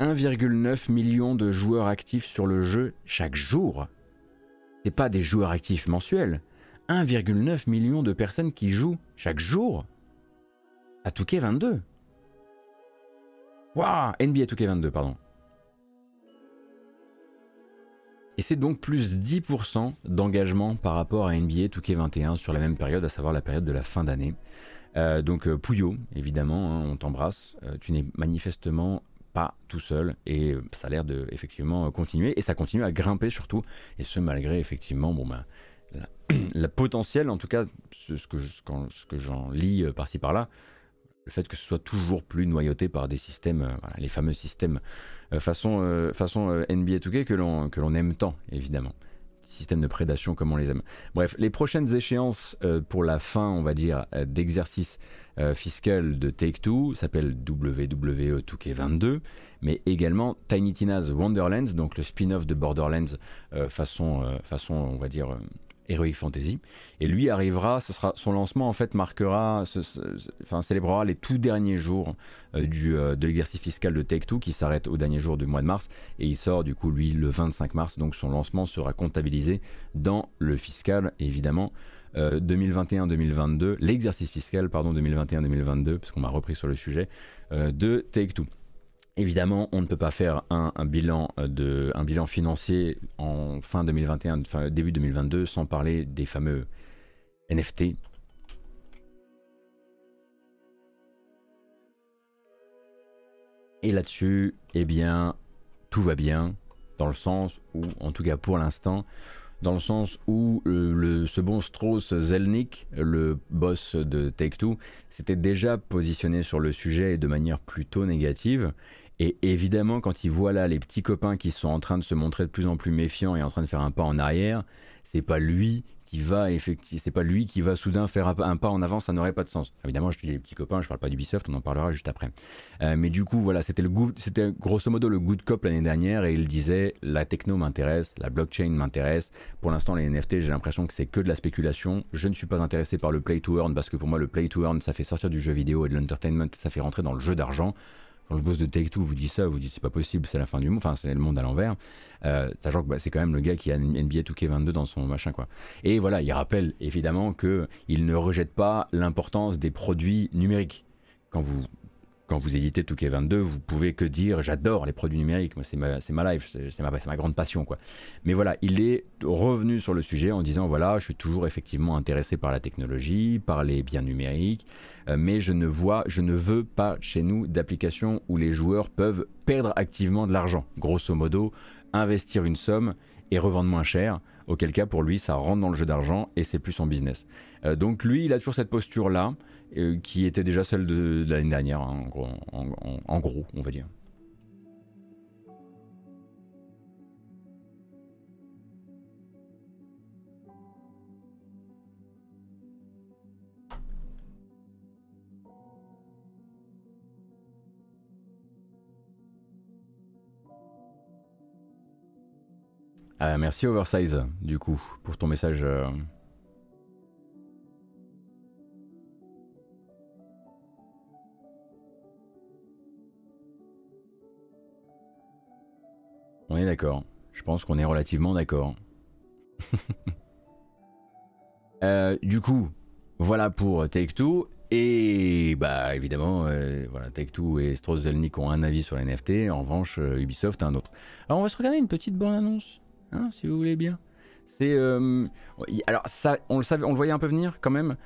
S1: 1,9 million de joueurs actifs sur le jeu chaque jour. C'est pas des joueurs actifs mensuels. 1,9 million de personnes qui jouent chaque jour à 2K22. Waouh NBA 2K22, pardon. Et c'est donc plus 10% d'engagement par rapport à NBA 2K21 sur la même période, à savoir la période de la fin d'année. Euh, donc euh, Pouillot, évidemment, hein, on t'embrasse. Euh, tu n'es manifestement pas tout seul et ça a l'air de effectivement continuer et ça continue à grimper surtout et ce malgré effectivement bon ben la, (clears throat) potentielle en tout cas ce, que, ce que j'en lis par-ci par-là le fait que ce soit toujours plus noyauté par des systèmes, euh, les fameux systèmes euh, façon, euh, façon NBA 2K que l'on, que l'on aime tant, évidemment. Système de prédation comme on les aime. Bref, les prochaines échéances pour la fin, on va dire, d'exercice fiscal de Take-Two s'appellent WWE 2K22, mais également Tiny Tina's Wonderlands, donc le spin-off de Borderlands façon, façon, on va dire Heroic Fantasy. Et lui arrivera, ce sera, son lancement en fait marquera, enfin célébrera les tout derniers jours euh, euh, de l'exercice fiscal de Take-Two qui s'arrête au dernier jour du mois de mars et il sort du coup lui le 25 mars. Donc son lancement sera comptabilisé dans le fiscal évidemment. 2021-2022, euh, l'exercice fiscal pardon 2021-2022 parce qu'on m'a repris sur le sujet de Take-Two. Évidemment, on ne peut pas faire un, bilan, euh, bilan financier en fin 2021, fin, début 2022, sans parler des fameux NFT. Et là-dessus, eh bien, tout va bien, dans le sens où, en tout cas pour l'instant, dans le sens où euh, le, ce bon Strauss Zelnick, le boss de Take-Two, s'était déjà positionné sur le sujet de manière plutôt négative et évidemment, quand il voit là les petits copains qui sont en train de se montrer de plus en plus méfiants et en train de faire un pas en arrière, c'est pas lui qui va effectivement, c'est pas lui qui va soudain faire un pas en avant, ça n'aurait pas de sens. Évidemment, je dis les petits copains, je parle pas d'Ubisoft, on en parlera juste après. Euh, mais du coup, voilà, c'était le c'était grosso modo le good cop l'année dernière et il disait la techno m'intéresse, la blockchain m'intéresse. Pour l'instant, les NFT, j'ai l'impression que c'est que de la spéculation. Je ne suis pas intéressé par le play to earn parce que pour moi, le play to earn, ça fait sortir du jeu vidéo et de l'entertainment, ça fait rentrer dans le jeu d'argent quand le boss de Take-Two vous dit ça, vous dites c'est pas possible, c'est la fin du monde, enfin c'est le monde à l'envers, euh, sachant que bah, c'est quand même le gars qui a NBA 2K22 dans son machin quoi. Et voilà, il rappelle évidemment que il ne rejette pas l'importance des produits numériques. Quand vous quand vous éditez Touquet 22, vous pouvez que dire j'adore les produits numériques, c'est ma, life, c'est ma, grande passion quoi. Mais voilà, il est revenu sur le sujet en disant voilà, je suis toujours effectivement intéressé par la technologie, par les biens numériques, euh, mais je ne vois, je ne veux pas chez nous d'application où les joueurs peuvent perdre activement de l'argent. Grosso modo, investir une somme et revendre moins cher. Auquel cas pour lui ça rentre dans le jeu d'argent et c'est plus son business. Euh, donc lui il a toujours cette posture là. Euh, qui était déjà celle de, l'année dernière, hein, en, gros, en, gros, on va dire. Ah, merci Oversize, du coup, pour ton message. Euh, est d'accord. Je pense qu'on est relativement d'accord. (laughs) Euh, du coup, Voilà pour Take Two. Et bah évidemment, euh, voilà, Take-Two et Strauss ont un avis sur les NFT, en revanche euh, Ubisoft a un autre. Alors on va se regarder une petite bonne annonce, hein, si vous voulez bien. C'est euh, alors ça, on le savait, on le voyait un peu venir quand même,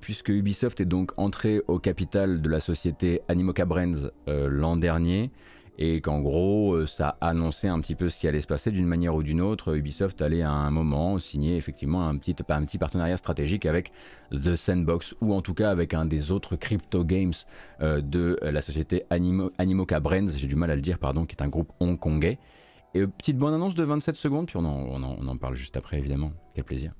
S1: puisque Ubisoft est donc entré au capital de la société Animoca Brands l'an dernier et qu'en gros euh, ça annonçait un petit peu ce qui allait se passer d'une manière ou d'une autre. Ubisoft allait à un moment signer effectivement un petit, un petit partenariat stratégique avec The Sandbox ou en tout cas avec un des autres crypto games euh, de la société Animo, Animoca Brands, j'ai du mal à le dire pardon, qui est un groupe hongkongais. Et euh, petite bonne annonce de 27 secondes, puis on en, on en parle juste après évidemment. Quel plaisir.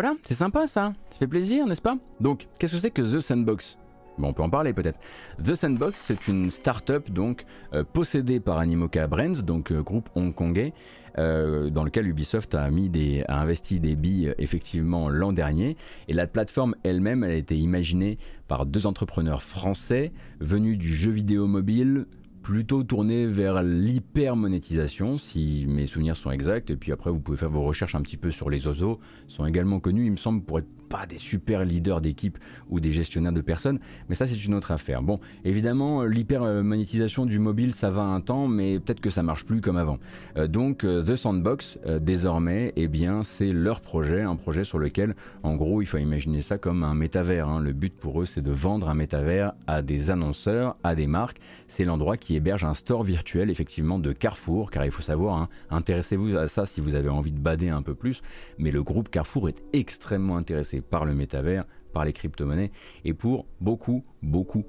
S1: Voilà, c'est sympa ça, ça fait plaisir, n'est-ce pas? Donc, qu'est-ce que c'est que The Sandbox? Bon, on peut en parler peut-être. The Sandbox, c'est une start-up donc euh, possédée par Animoca Brands, donc euh, groupe hongkongais, euh, dans lequel Ubisoft a mis des, a investi des billes effectivement l'an dernier. Et la plateforme elle-même, elle a été imaginée par deux entrepreneurs français venus du jeu vidéo mobile, plutôt tourné vers l'hyper monétisation, si mes souvenirs sont exacts. Et puis après, vous pouvez faire vos recherches un petit peu sur les oiseaux. sont également connus, il me semble, pour être pas des super leaders d'équipe ou des gestionnaires de personnes, mais ça c'est une autre affaire. Bon, évidemment, l'hyper-monétisation du mobile, ça va un temps, mais peut-être que ça marche plus comme avant. Euh, donc euh, The Sandbox, euh, désormais, eh bien, c'est leur projet, un projet sur lequel, en gros, il faut imaginer ça comme un métavers. Hein. Le but pour eux, c'est de vendre un métavers à des annonceurs, à des marques. C'est l'endroit qui héberge un store virtuel, effectivement, de Carrefour, car il faut savoir, hein, intéressez-vous à ça si vous avez envie de bader un peu plus, mais le groupe Carrefour est extrêmement intéressé par le métavers, par les crypto-monnaies et pour beaucoup, beaucoup,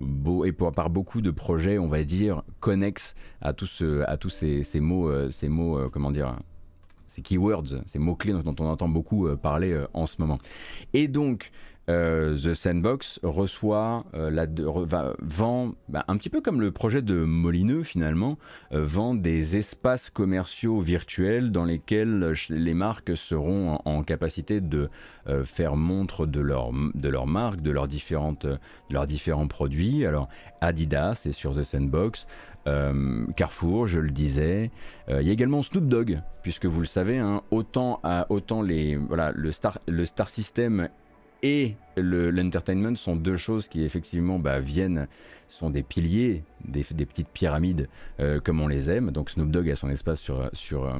S1: beau, et par beaucoup de projets, on va dire, connexes à, tous, tous ces, mots, ces mots euh, euh, comment dire, ces keywords, ces mots-clés dont, on entend beaucoup euh, parler en ce moment. Et donc, euh, The Sandbox reçoit, euh, vend, bah, un petit peu comme le projet de Molineux finalement, euh, vend des espaces commerciaux virtuels dans lesquels les marques seront en, capacité de faire montre de leur, de leur marque, de leurs, différentes, de leurs différents produits. Alors Adidas c'est sur The Sandbox, Carrefour, je le disais. Il y a également Snoop Dogg, puisque vous le savez, hein, autant, autant les, voilà, le, star, le Star System et l'entertainment sont deux choses qui effectivement bah, viennent, sont des piliers, des, petites pyramides euh, comme on les aime. Donc Snoop Dogg a son espace sur, sur, euh,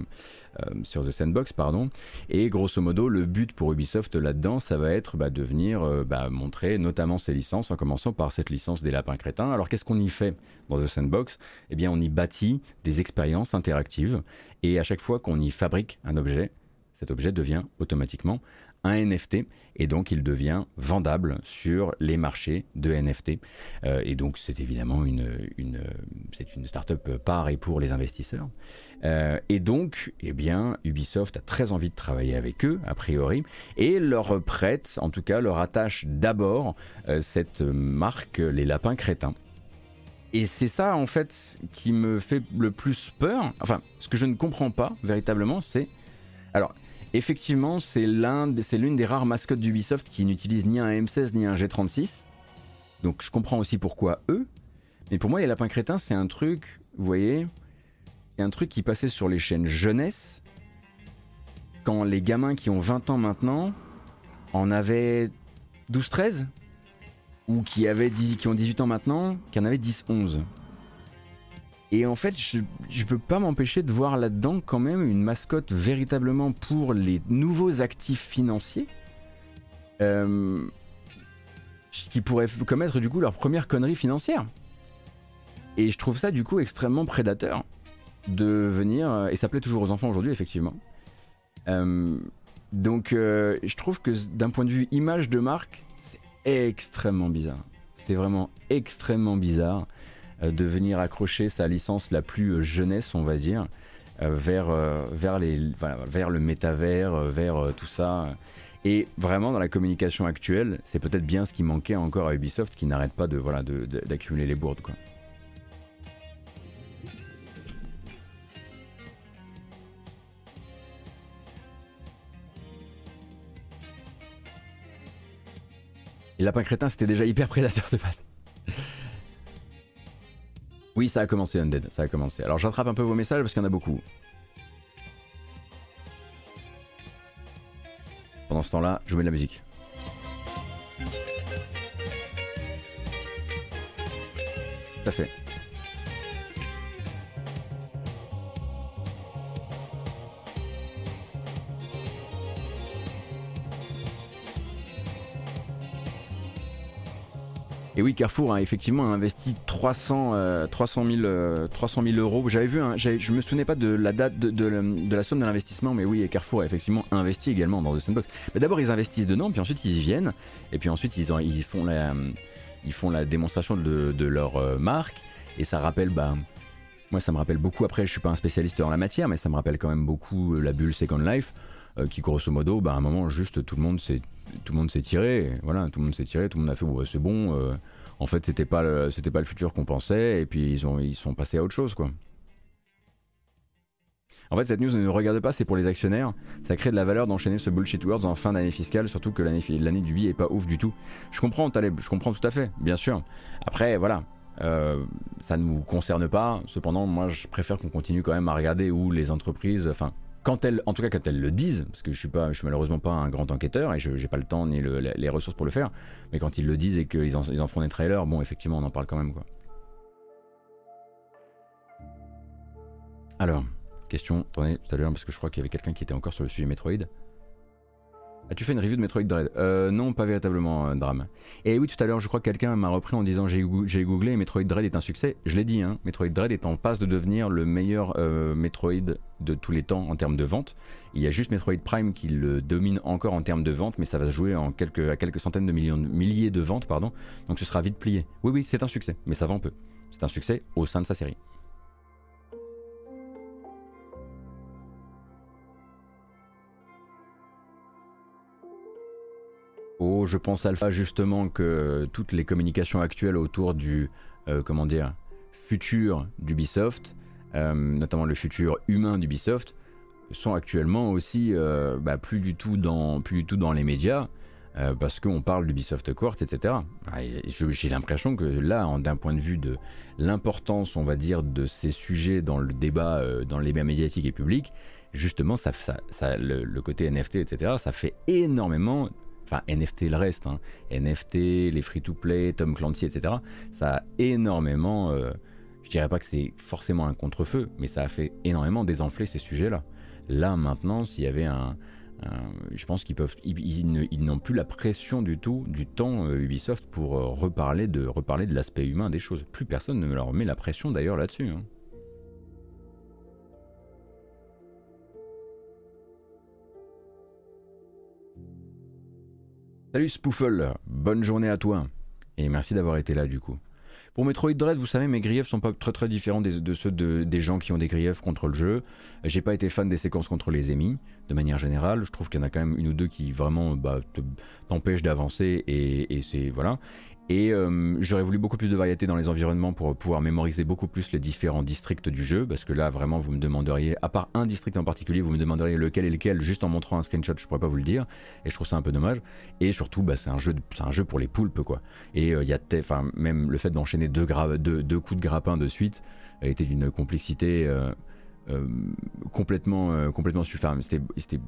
S1: euh, sur The Sandbox, pardon. Et grosso modo, le but pour Ubisoft là-dedans, ça va être bah, de venir bah, montrer notamment ses licences, en commençant par cette licence des lapins crétins. Alors qu'est-ce qu'on y fait dans The Sandbox? Eh bien, on y bâtit des expériences interactives, et à chaque fois qu'on y fabrique un objet, cet objet devient automatiquement un NFT et donc il devient vendable sur les marchés de NFT. Euh, et donc c'est évidemment une, une, c'est une startup par et pour les investisseurs. Euh, et donc, eh bien, Ubisoft a très envie de travailler avec eux, a priori, et leur prête, en tout cas, leur attache d'abord euh, cette marque, les lapins crétins. Et c'est ça, en fait, qui me fait le plus peur. Enfin, ce que je ne comprends pas véritablement, c'est... Alors, Effectivement, c'est l'une des rares mascottes d'Ubisoft qui n'utilise ni un M16 ni un G36. Donc je comprends aussi pourquoi eux. Mais pour moi, les lapins crétins, c'est un truc, vous voyez, c'est un truc qui passait sur les chaînes jeunesse. Quand les gamins qui ont 20 ans maintenant en avaient 12-13 ou qui, avaient qui ont 18 ans maintenant, qui en avaient 10-11. Et en fait, je, ne peux pas m'empêcher de voir là-dedans quand même une mascotte véritablement pour les nouveaux actifs financiers. Euh, qui pourraient commettre du coup leur première connerie financière. Et je trouve ça du coup extrêmement prédateur de venir, euh, et ça plaît toujours aux enfants aujourd'hui effectivement. Euh, donc je trouve que d'un point de vue image de marque, c'est extrêmement bizarre. C'est vraiment extrêmement bizarre. Euh, de venir accrocher sa licence la plus euh, jeunesse, on va dire, euh, vers, vers, le métavers, vers tout ça. Et vraiment, dans la communication actuelle, c'est peut-être bien ce qui manquait encore à Ubisoft qui n'arrête pas de voilà d'accumuler les bourdes. Quoi. Et Lapin Crétin, c'était déjà hyper prédateur de base. Oui, ça a commencé, Undead, ça a commencé. Alors j'attrape un peu vos messages parce qu'il y en a beaucoup. Pendant ce temps-là, je mets de la musique. Tout à fait. Et oui, Carrefour a effectivement investi 300, 300, 000, 300 euros. J'avais vu, je me souvenais pas de la date de, la somme de l'investissement, mais oui, Carrefour a effectivement investi également dans The Sandbox. D'abord, ils investissent dedans, puis ensuite ils y viennent, et puis ensuite ils, font, la, démonstration de, leur euh, marque, et ça rappelle, bah, moi ça me rappelle beaucoup, après je suis pas un spécialiste en la matière, mais ça me rappelle quand même beaucoup euh, la bulle Second Life, euh, qui grosso modo, bah, à un moment juste tout le monde s'est tout le monde s'est tiré, voilà, tout le monde s'est tiré, tout le monde a fait c'est bon. Euh, en fait, c'était pas le, c'était pas le futur qu'on pensait, et puis ils ont ils sont passés à autre chose, quoi. En fait, cette news ne regarde pas, c'est pour les actionnaires. Ça crée de la valeur d'enchaîner ce bullshit words en fin d'année fiscale, surtout que l'année, l'année du billet est pas ouf du tout. Je comprends, Taleb, je comprends tout à fait, bien sûr. Après, voilà, euh, ça ne nous concerne pas. Cependant, moi, je préfère qu'on continue quand même à regarder où les entreprises, enfin, quand elles, en tout cas quand elles le disent, parce que je suis pas, je suis malheureusement pas un grand enquêteur et je n'ai pas le temps ni les ressources pour le faire, mais quand ils le disent et qu'ils en, en font des trailers, bon effectivement on en parle quand même quoi. Alors, question, attendez tout à l'heure parce que je crois qu'il y avait quelqu'un qui était encore sur le sujet Metroid. As-tu fait une review de Metroid Dread euh, Non, pas véritablement, euh, Drame. Et oui, tout à l'heure, je crois que quelqu'un m'a repris en disant j'ai googlé et Metroid Dread est un succès. Je l'ai dit, hein, Metroid Dread est en passe de devenir le meilleur euh, Metroid de tous les temps en termes de vente. Il y a juste Metroid Prime qui le domine encore en termes de vente, mais ça va se jouer à quelques centaines de millions, milliers de ventes, pardon. Donc ce sera vite plié. Oui, oui, c'est un succès, mais ça vend peu. C'est un succès au sein de sa série. Je pense Alpha justement que toutes les communications actuelles autour du euh, comment dire futur d'Ubisoft, euh, notamment le futur humain d'Ubisoft, sont actuellement aussi euh, bah, plus du tout dans plus du tout dans les médias parce qu'on parle d'Ubisoft Quartz, etc. Ah, j'ai l'impression que là, d'un point de vue de l'importance, on va dire, de ces sujets dans le débat, dans les débat médiatique et public, justement, ça, le, côté NFT, etc., ça fait énormément enfin NFT le reste, hein. NFT, les free-to-play, Tom Clancy, etc. Ça a énormément, euh, je dirais pas que c'est forcément un contre-feu, mais ça a fait énormément désenfler ces sujets-là. Là maintenant, s'il y avait un, je pense qu'ils peuvent, ils, n'ont plus la pression du tout du temps euh, Ubisoft pour euh, reparler de reparler de l'aspect humain des choses. Plus personne ne leur met la pression d'ailleurs là-dessus. Hein. Salut Spoofle, bonne journée à toi. Et merci d'avoir été là du coup. Pour Metroid Dread, vous savez, mes griefs sont pas très très différents de ceux des gens qui ont des griefs contre le jeu. J'ai pas été fan des séquences contre les ennemis, de manière générale. Je trouve qu'il y en a quand même une ou deux qui vraiment bah, t'empêchent d'avancer et, et c'est voilà. Et euh, j'aurais voulu beaucoup plus de variété dans les environnements pour pouvoir mémoriser beaucoup plus les différents districts du jeu, parce que là vraiment vous me demanderiez, à part un district en particulier, vous me demanderiez lequel est lequel juste en montrant un screenshot, je pourrais pas vous le dire, et je trouve ça un peu dommage. Et surtout, bah, c'est un jeu, un jeu pour les poulpes quoi. Et euh, il y a, enfin même le fait d'enchaîner deux, coups de grappin de suite été d'une complexité euh, complètement, complètement suffisante. C'était,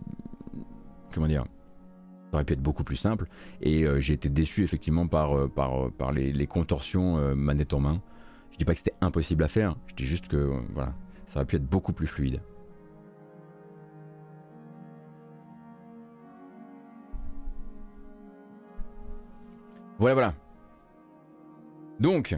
S1: comment dire ça aurait pu être beaucoup plus simple. Et euh, j'ai été déçu effectivement par, euh, euh, par les, contorsions manette en main. Je dis pas que c'était impossible à faire, je dis juste que voilà, ça aurait pu être beaucoup plus fluide. Voilà, voilà. Donc,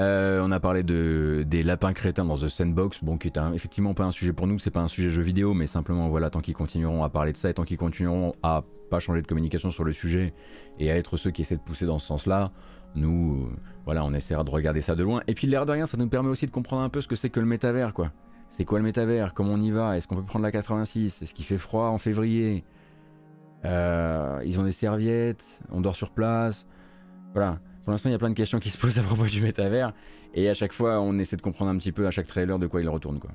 S1: on a parlé de, des lapins crétins dans The Sandbox, bon, qui est effectivement pas un sujet pour nous, c'est pas un sujet jeu vidéo, mais simplement voilà, tant qu'ils continueront à parler de ça et tant qu'ils continueront à pas changer de communication sur le sujet et à être ceux qui essaient de pousser dans ce sens-là, nous, euh, voilà, on essaiera de regarder ça de loin. Et puis l'air de rien, ça nous permet aussi de comprendre un peu ce que c'est que le métavers, quoi. C'est quoi le métavers? Comment on y va? Est-ce qu'on peut prendre la 86 Est-ce qu'il fait froid en février? Ils ont des serviettes, on dort sur place. Voilà. Pour l'instant, il y a plein de questions qui se posent à propos du métavers. Et à chaque fois, on essaie de comprendre un petit peu à chaque trailer de quoi il retourne. Quoi.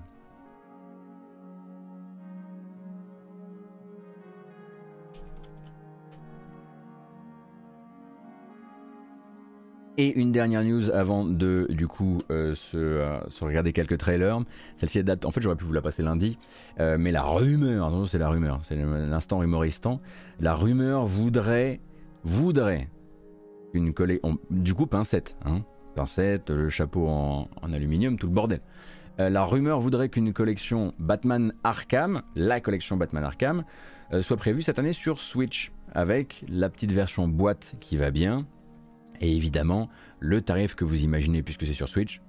S1: Et une dernière news avant de du coup euh, euh, se, regarder quelques trailers. Celle-ci date. En fait, j'aurais pu vous la passer lundi, euh, mais la rumeur, c'est la rumeur, c'est l'instant humoristant. La rumeur voudrait, voudrait une collection. Du coup, pincette, hein, pincette, le chapeau en, aluminium, tout le bordel. la rumeur voudrait qu'une collection Batman Arkham, la collection Batman Arkham, soit prévue cette année sur Switch, avec la petite version boîte qui va bien, et évidemment, le tarif que vous imaginez, puisque c'est sur Switch,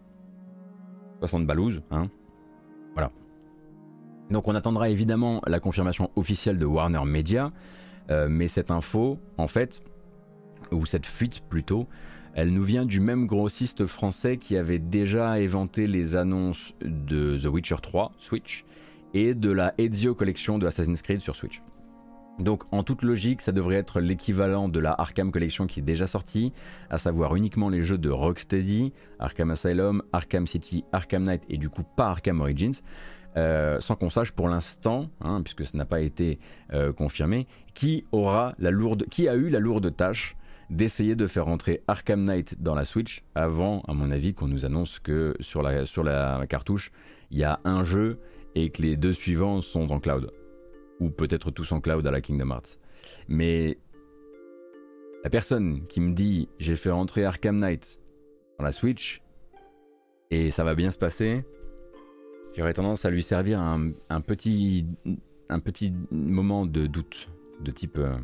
S1: 60 balouses, hein. Voilà. Donc on attendra évidemment la confirmation officielle de Warner Media, euh, mais cette info, en fait, ou cette fuite plutôt, elle nous vient du même grossiste français qui avait déjà éventé les annonces de The Witcher 3 Switch et de la Ezio Collection de Assassin's Creed sur Switch. Donc en toute logique, ça devrait être l'équivalent de la Arkham Collection qui est déjà sortie, à savoir uniquement les jeux de Rocksteady, Arkham Asylum, Arkham City, Arkham Knight et du coup pas Arkham Origins. Euh, sans qu'on sache pour l'instant, hein, puisque ça n'a pas été euh, confirmé, qui aura la lourde, qui a eu la lourde tâche d'essayer de faire rentrer Arkham Knight dans la Switch avant, à mon avis, qu'on nous annonce que sur la, sur la cartouche, il y a un jeu et que les deux suivants sont en cloud ou peut-être tous en cloud à la Kingdom Hearts. Mais la personne qui me dit j'ai fait rentrer Arkham Knight dans la Switch et ça va bien se passer, j'aurais tendance à lui servir un, petit, un petit moment de doute, de type... Euh,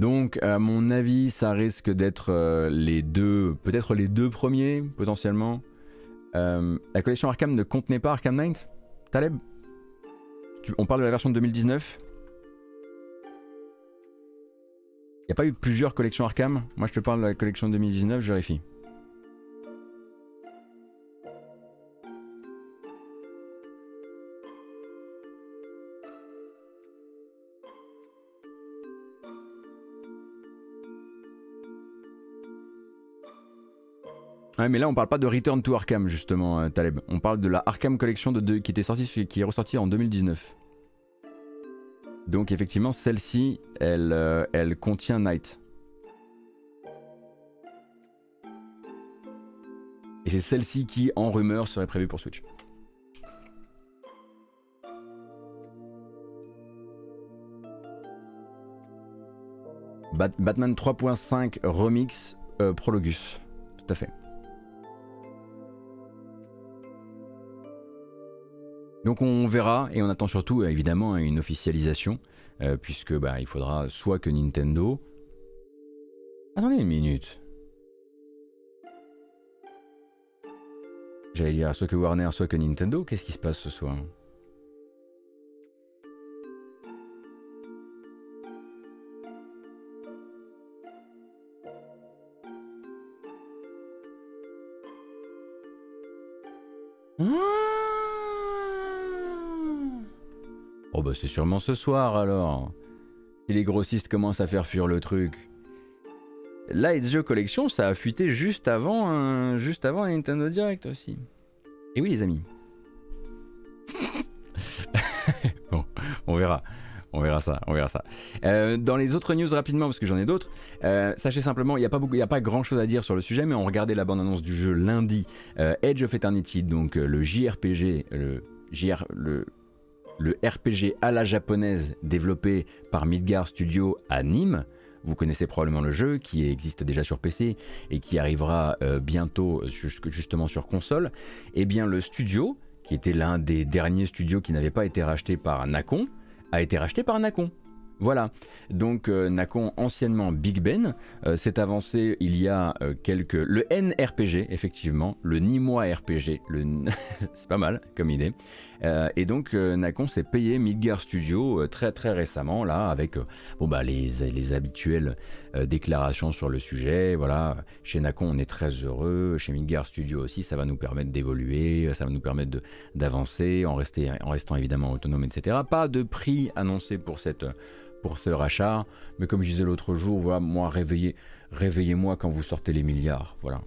S1: Donc, à mon avis, ça risque d'être euh, les deux, peut-être les deux premiers, potentiellement. Euh, la collection Arkham ne contenait pas Arkham Knight Taleb? On parle de la version de 2019 Il n'y a pas eu plusieurs collections Arkham? Moi, je te parle de la collection 2019, je vérifie. Mais là, on parle pas de Return to Arkham, justement, euh, Taleb. On parle de la Arkham Collection de, qui, était sortie, qui est ressortie en 2019. Donc, effectivement, celle-ci, elle, euh, elle contient Night. Et c'est celle-ci qui, en rumeur, serait prévue pour Switch. Batman 3.5 Remix euh, Prologus. Tout à fait. Donc on verra et on attend surtout évidemment une officialisation euh, puisque bah, il faudra soit que Nintendo. Attendez une minute. J'allais dire soit que Warner, soit que Nintendo. Qu'est-ce qui se passe ce soir? C'est sûrement ce soir alors. Si les grossistes commencent à faire fuir le truc. Là, Ezio Collection, ça a fuité juste avant, juste avant un Nintendo Direct aussi. Et oui les amis. (laughs) bon, on verra. On verra ça, on verra ça. Euh, dans les autres news rapidement, parce que j'en ai d'autres, euh, sachez simplement, il n'y a pas a pas grand chose à dire sur le sujet, mais on regardait la bande-annonce du jeu lundi, euh, Edge of Eternity, donc le JRPG, le JR, le le RPG à la japonaise développé par Midgar Studio à Nîmes. Vous connaissez probablement le jeu qui existe déjà sur PC et qui arrivera euh, bientôt justement sur console. Eh bien le studio, qui était l'un des derniers studios qui n'avait pas été racheté par Nacon, a été racheté par Nacon. Voilà, donc euh, Nacon, anciennement Big Ben, euh, s'est avancé il y a euh, quelques... Le NRPG, effectivement, le Nîmois RPG, (laughs) c'est pas mal comme idée. Et donc Nacon s'est payé Midgar Studio très très récemment là avec bon bah les, les habituelles déclarations sur le sujet. Voilà, chez Nacon on est très heureux, chez Midgar Studio aussi ça va nous permettre d'évoluer, ça va nous permettre d'avancer en, en restant évidemment autonome, etc. Pas de prix annoncé pour cette pour ce rachat. Mais comme je disais l'autre jour, voilà, moi, réveillez, réveillez-moi quand vous sortez les milliards. Voilà.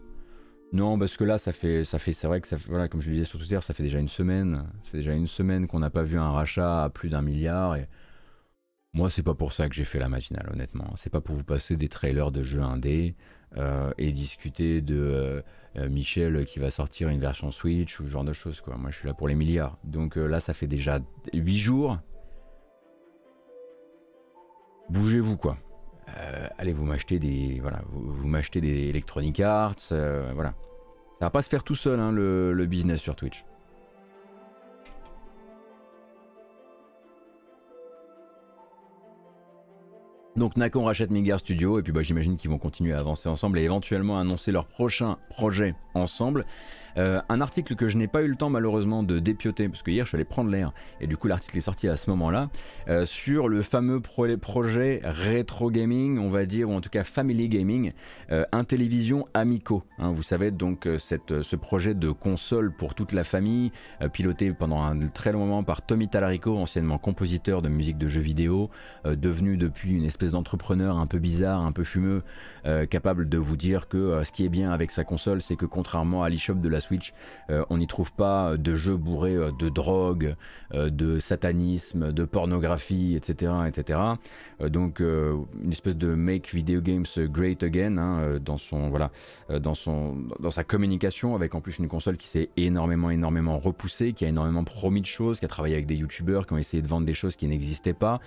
S1: Non, parce que là, ça fait, ça fait, c'est vrai que voilà, comme je le disais sur Twitter, ça fait déjà une semaine, ça fait déjà une semaine qu'on n'a pas vu un rachat à plus d'un milliard. Et moi, c'est pas pour ça que j'ai fait la matinale, honnêtement. C'est pas pour vous passer des trailers de jeux indés euh, et discuter de euh, euh, Michel qui va sortir une version Switch ou ce genre de choses. Quoi. Moi, je suis là pour les milliards. Donc là, ça fait déjà 8 jours bougez-vous quoi. Euh, allez vous m'acheter des voilà, vous, m'achetez des Electronic Arts, euh, voilà. Ça va pas se faire tout seul hein, le business sur Twitch. Donc Nacon rachète Midgar Studio et puis bah, j'imagine qu'ils vont continuer à avancer ensemble et éventuellement annoncer leur prochain projet ensemble. Euh, un article que je n'ai pas eu le temps malheureusement de dépioter, parce que hier je suis allé prendre l'air, et du coup l'article est sorti à ce moment-là, euh, sur le fameux projet rétro gaming, on va dire, ou en tout cas family gaming, euh, Intellivision Amico. Hein, vous savez donc cette, ce projet de console pour toute la famille, piloté pendant un très long moment par Tommy Talarico, anciennement compositeur de musique de jeux vidéo, devenu depuis une espèce d'entrepreneur un peu bizarre, un peu fumeux, capable de vous dire que ce qui est bien avec sa console, c'est que contrairement à l'eShop de la Switch, euh, on n'y trouve pas de jeux bourrés euh, de drogue, euh, de satanisme, de pornographie, etc. etc. donc une espèce de make video games great again hein, dans son voilà dans son dans sa communication avec en plus une console qui s'est énormément énormément repoussée, qui a énormément promis de choses, qui a travaillé avec des youtubeurs qui ont essayé de vendre des choses qui n'existaient pas.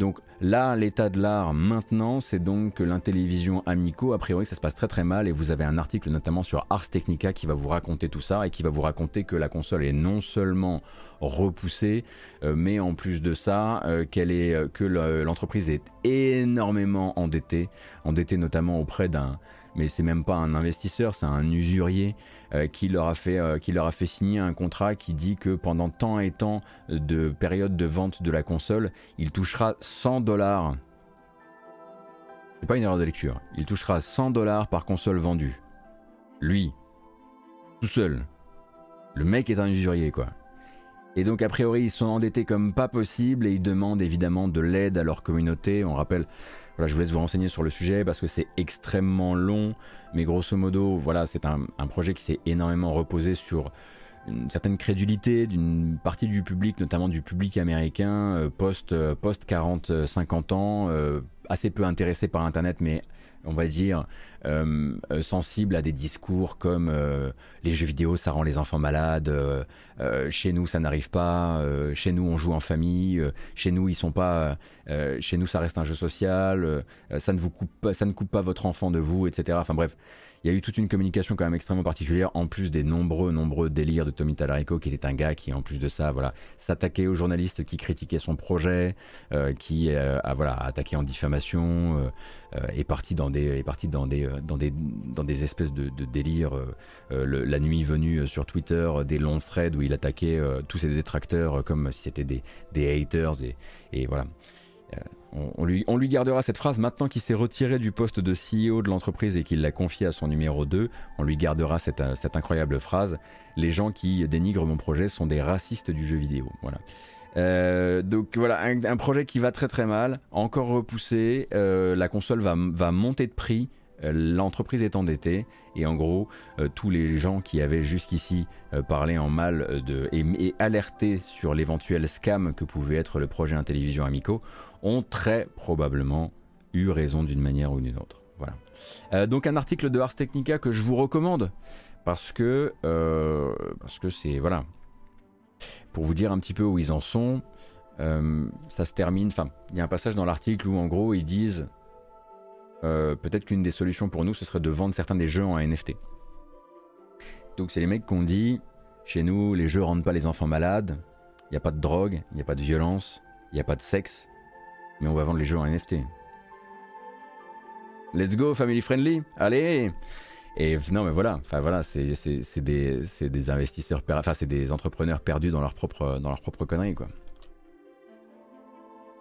S1: Donc là, l'état de l'art maintenant, c'est donc que l'Intellivision Amico, a priori, ça se passe très très mal. Et vous avez un article notamment sur Ars Technica qui va vous raconter tout ça et qui va vous raconter que la console est non seulement repoussée, euh, mais en plus de ça, euh, euh, que l'entreprise est énormément endettée, endettée notamment auprès d'un, mais c'est même pas un investisseur, c'est un usurier euh, qui, leur a fait, euh, qui leur a fait signer un contrat qui dit que pendant tant et tant de période de vente de la console, il touchera 100 dollars. C'est pas une erreur de lecture. Il touchera 100 dollars par console vendue. Lui, tout seul. Le mec est un usurier, quoi. Et donc, a priori, ils sont endettés comme pas possible et ils demandent évidemment de l'aide à leur communauté. On rappelle je vous laisse vous renseigner sur le sujet parce que c'est extrêmement long, mais grosso modo, voilà, c'est un, projet qui s'est énormément reposé sur une certaine crédulité d'une partie du public, notamment du public américain, euh, post, euh, post 40-50 ans, euh, assez peu intéressé par Internet, mais on va dire, euh, euh, sensible à des discours comme euh, les jeux vidéo, ça rend les enfants malades, chez nous ça n'arrive pas, chez nous on joue en famille, chez nous ils sont pas, chez nous ça reste un jeu social, ça ne vous coupe pas, ça ne coupe pas votre enfant de vous, etc. Enfin bref, il y a eu toute une communication quand même extrêmement particulière, en plus des nombreux, nombreux délires de Tommy Talarico, qui était un gars qui, en plus de ça, voilà, s'attaquait aux journalistes qui critiquaient son projet, euh, qui euh, a voilà, attaqué en diffamation, euh, est parti dans des, est parti dans des, dans des, dans des espèces de, de délires. la nuit venue sur Twitter, des longs threads où il attaquait tous ses détracteurs comme si c'était des, des haters et, et voilà. On, lui, gardera cette phrase maintenant qu'il s'est retiré du poste de CEO de l'entreprise et qu'il l'a confié à son numéro 2. On lui gardera cette, incroyable phrase Les gens qui dénigrent mon projet sont des racistes du jeu vidéo. Voilà. Euh, donc voilà, un, projet qui va très très mal, encore repoussé. Euh, la console va, monter de prix euh, l'entreprise est endettée et en gros euh, tous les gens qui avaient jusqu'ici euh, parlé en mal de, et, alerté sur l'éventuel scam que pouvait être le projet Intellivision Amico ont très probablement eu raison d'une manière ou d'une autre. Voilà. donc un article de Ars Technica que je vous recommande parce que parce que c'est voilà pour vous dire un petit peu où ils en sont. ça se termine. Enfin, il y a un passage dans l'article où en gros ils disent euh, peut-être qu'une des solutions pour nous, ce serait de vendre certains des jeux en NFT. Donc c'est les mecs qui ont dit, chez nous, les jeux rendent pas les enfants malades, il n'y a pas de drogue, il n'y a pas de violence, il n'y a pas de sexe, mais on va vendre les jeux en NFT. Let's go, family friendly, allez Et non, mais voilà, enfin voilà, c'est des, enfin c'est des entrepreneurs perdus dans leur propre, dans leur propre connerie, quoi.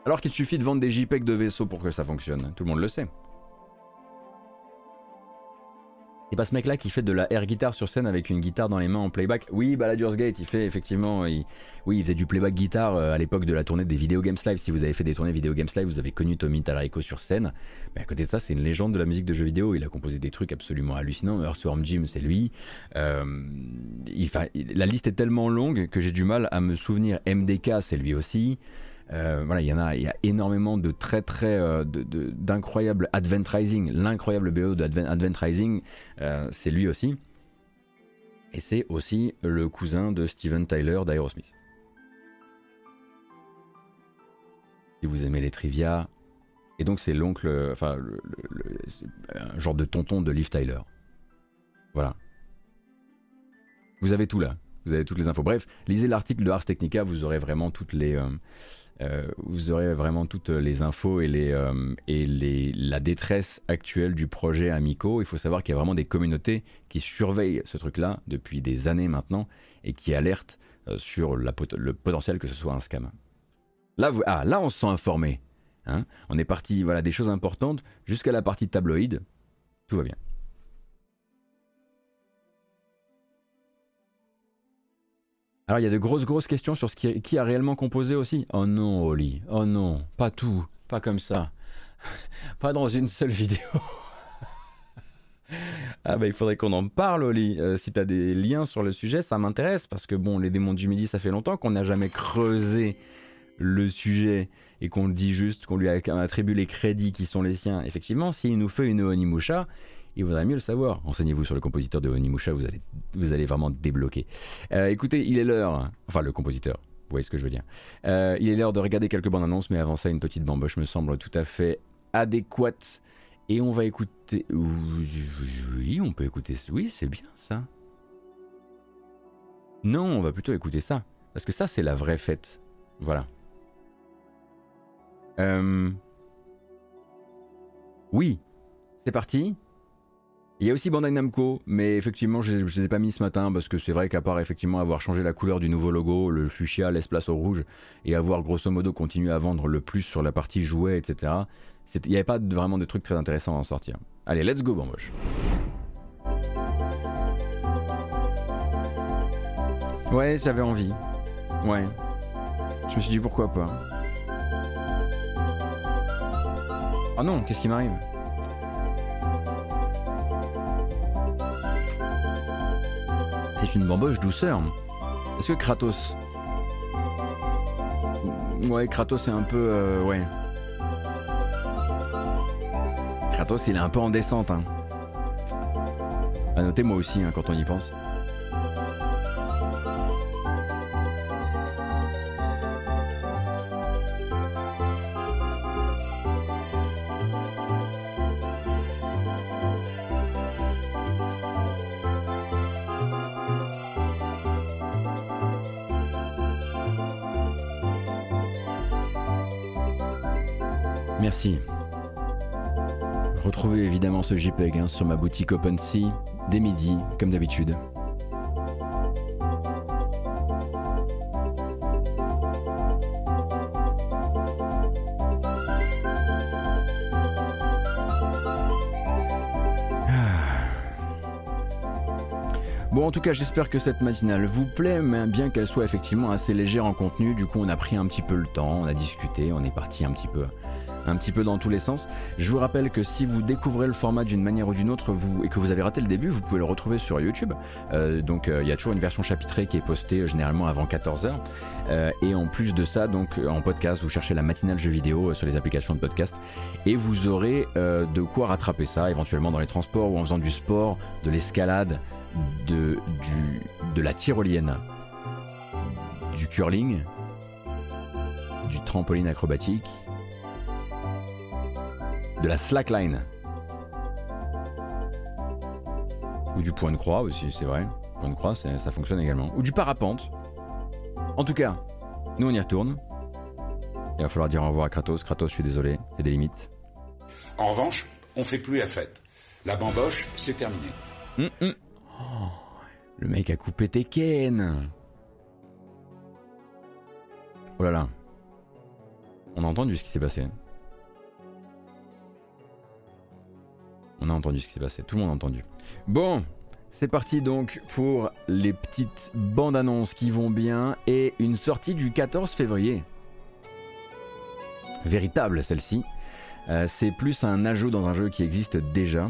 S1: Alors qu'il suffit de vendre des JPEG de vaisseaux pour que ça fonctionne, tout le monde le sait. C'est pas ce mec-là qui fait de la air guitare sur scène avec une guitare dans les mains en playback Oui, Baldur's Gate, il fait effectivement. oui, il faisait du playback guitare euh, à l'époque de la tournée des Video Games Live. Si vous avez fait des tournées Video Games Live, vous avez connu Tommy Talarico sur scène. Mais à côté de ça, c'est une légende de la musique de jeux vidéo. Il a composé des trucs absolument hallucinants. Earthworm Jim, c'est lui. Euh, la liste est tellement longue que j'ai du mal à me souvenir. MDK, c'est lui aussi. Euh, voilà, il y en a, énormément de très très euh, d'incroyables Advent Rising. L'incroyable BO de euh, c'est lui aussi. Et c'est aussi le cousin de Steven Tyler d'Aerosmith. Si vous aimez les trivia, et donc c'est l'oncle, enfin, un genre de tonton de Liv Tyler. Voilà. Vous avez tout là. Vous avez toutes les infos. Bref, lisez l'article de Ars Technica, vous aurez vraiment toutes les, vous aurez vraiment toutes les infos et, les, euh, et les, la détresse actuelle du projet Amico. Il faut savoir qu'il y a vraiment des communautés qui surveillent ce truc-là depuis des années maintenant et qui alertent euh, sur le potentiel que ce soit un scam. Là, ah, là on se sent informé. Hein on est parti voilà, des choses importantes jusqu'à la partie tabloïd. Tout va bien. Alors il y a de grosses grosses questions sur ce qui, a réellement composé aussi. Oh non Oli, oh non, pas tout, pas comme ça. (laughs) pas dans une seule vidéo. (laughs) ah bah il faudrait qu'on en parle Oli. Euh, si t'as des liens sur le sujet, ça m'intéresse parce que bon, les démons du midi, ça fait longtemps qu'on n'a jamais creusé le sujet et qu'on dit juste, qu'on lui attribue les crédits qui sont les siens. Effectivement, s'il nous fait une Onimusha, il vaudrait mieux le savoir. Renseignez-vous sur le compositeur de Onimusha, vous allez, vous allez vraiment débloquer. Euh, écoutez, il est l'heure, enfin le compositeur, vous voyez ce que je veux dire. Euh, il est l'heure de regarder quelques bandes annonces, mais avant ça, une petite bamboche me semble tout à fait adéquate. Et on va écouter. Oui, on peut écouter. Oui, c'est bien ça. Non, on va plutôt écouter ça. Parce que ça, c'est la vraie fête. Voilà. Euh... Oui, c'est parti. Il y a aussi Bandai Namco, mais effectivement, je ne les ai pas mis ce matin parce que c'est vrai qu'à part effectivement avoir changé la couleur du nouveau logo, le fuchsia laisse place au rouge, et avoir grosso modo continué à vendre le plus sur la partie jouet, etc., il n'y avait pas vraiment de trucs très intéressants à en sortir. Allez, let's go, Bamboche. Ouais, j'avais envie. Ouais. Je me suis dit pourquoi pas. Ah non, qu'est-ce qui m'arrive? C'est une bamboche douceur? Est-ce que Kratos? Ouais, Kratos est un peu. Euh, ouais. Kratos, il est un peu en descente. Hein. À noter moi aussi hein, quand on y pense. Hein, sur ma boutique OpenSea dès midi, comme d'habitude. Ah. Bon, en tout cas, j'espère que cette matinale vous plaît, mais bien qu'elle soit effectivement assez légère en contenu. Du coup, on a pris un petit peu le temps, on a discuté, on est parti un petit peu un petit peu dans tous les sens. Je vous rappelle que si vous découvrez le format d'une manière ou d'une autre et que vous avez raté le début, vous pouvez le retrouver sur YouTube. Euh, donc euh, il y a toujours une version chapitrée qui est postée euh, généralement avant 14h. et en plus de ça, donc en podcast, vous cherchez la matinale jeu vidéo sur les applications de podcast et vous aurez de quoi rattraper ça éventuellement dans les transports ou en faisant du sport, de l'escalade, de la tyrolienne, du curling, du trampoline acrobatique de la slackline. Ou du point de croix aussi, c'est vrai. Point de croix, ça fonctionne également. Ou du parapente. En tout cas, nous on y retourne. Il va falloir dire au revoir à Kratos. Kratos, je suis désolé, il y a des limites.
S3: En revanche, on fait plus la fête. La bamboche, c'est terminé.
S1: Hum, hum. Oh, le mec a coupé Tekken. Oh là là. On a entendu ce qui s'est passé. On a entendu ce qui s'est passé. Tout le monde a entendu. Bon, c'est parti donc pour les petites bandes annonces qui vont bien et une sortie du 14 février. Véritable celle-ci. Euh, c'est plus un ajout dans un jeu qui existe déjà.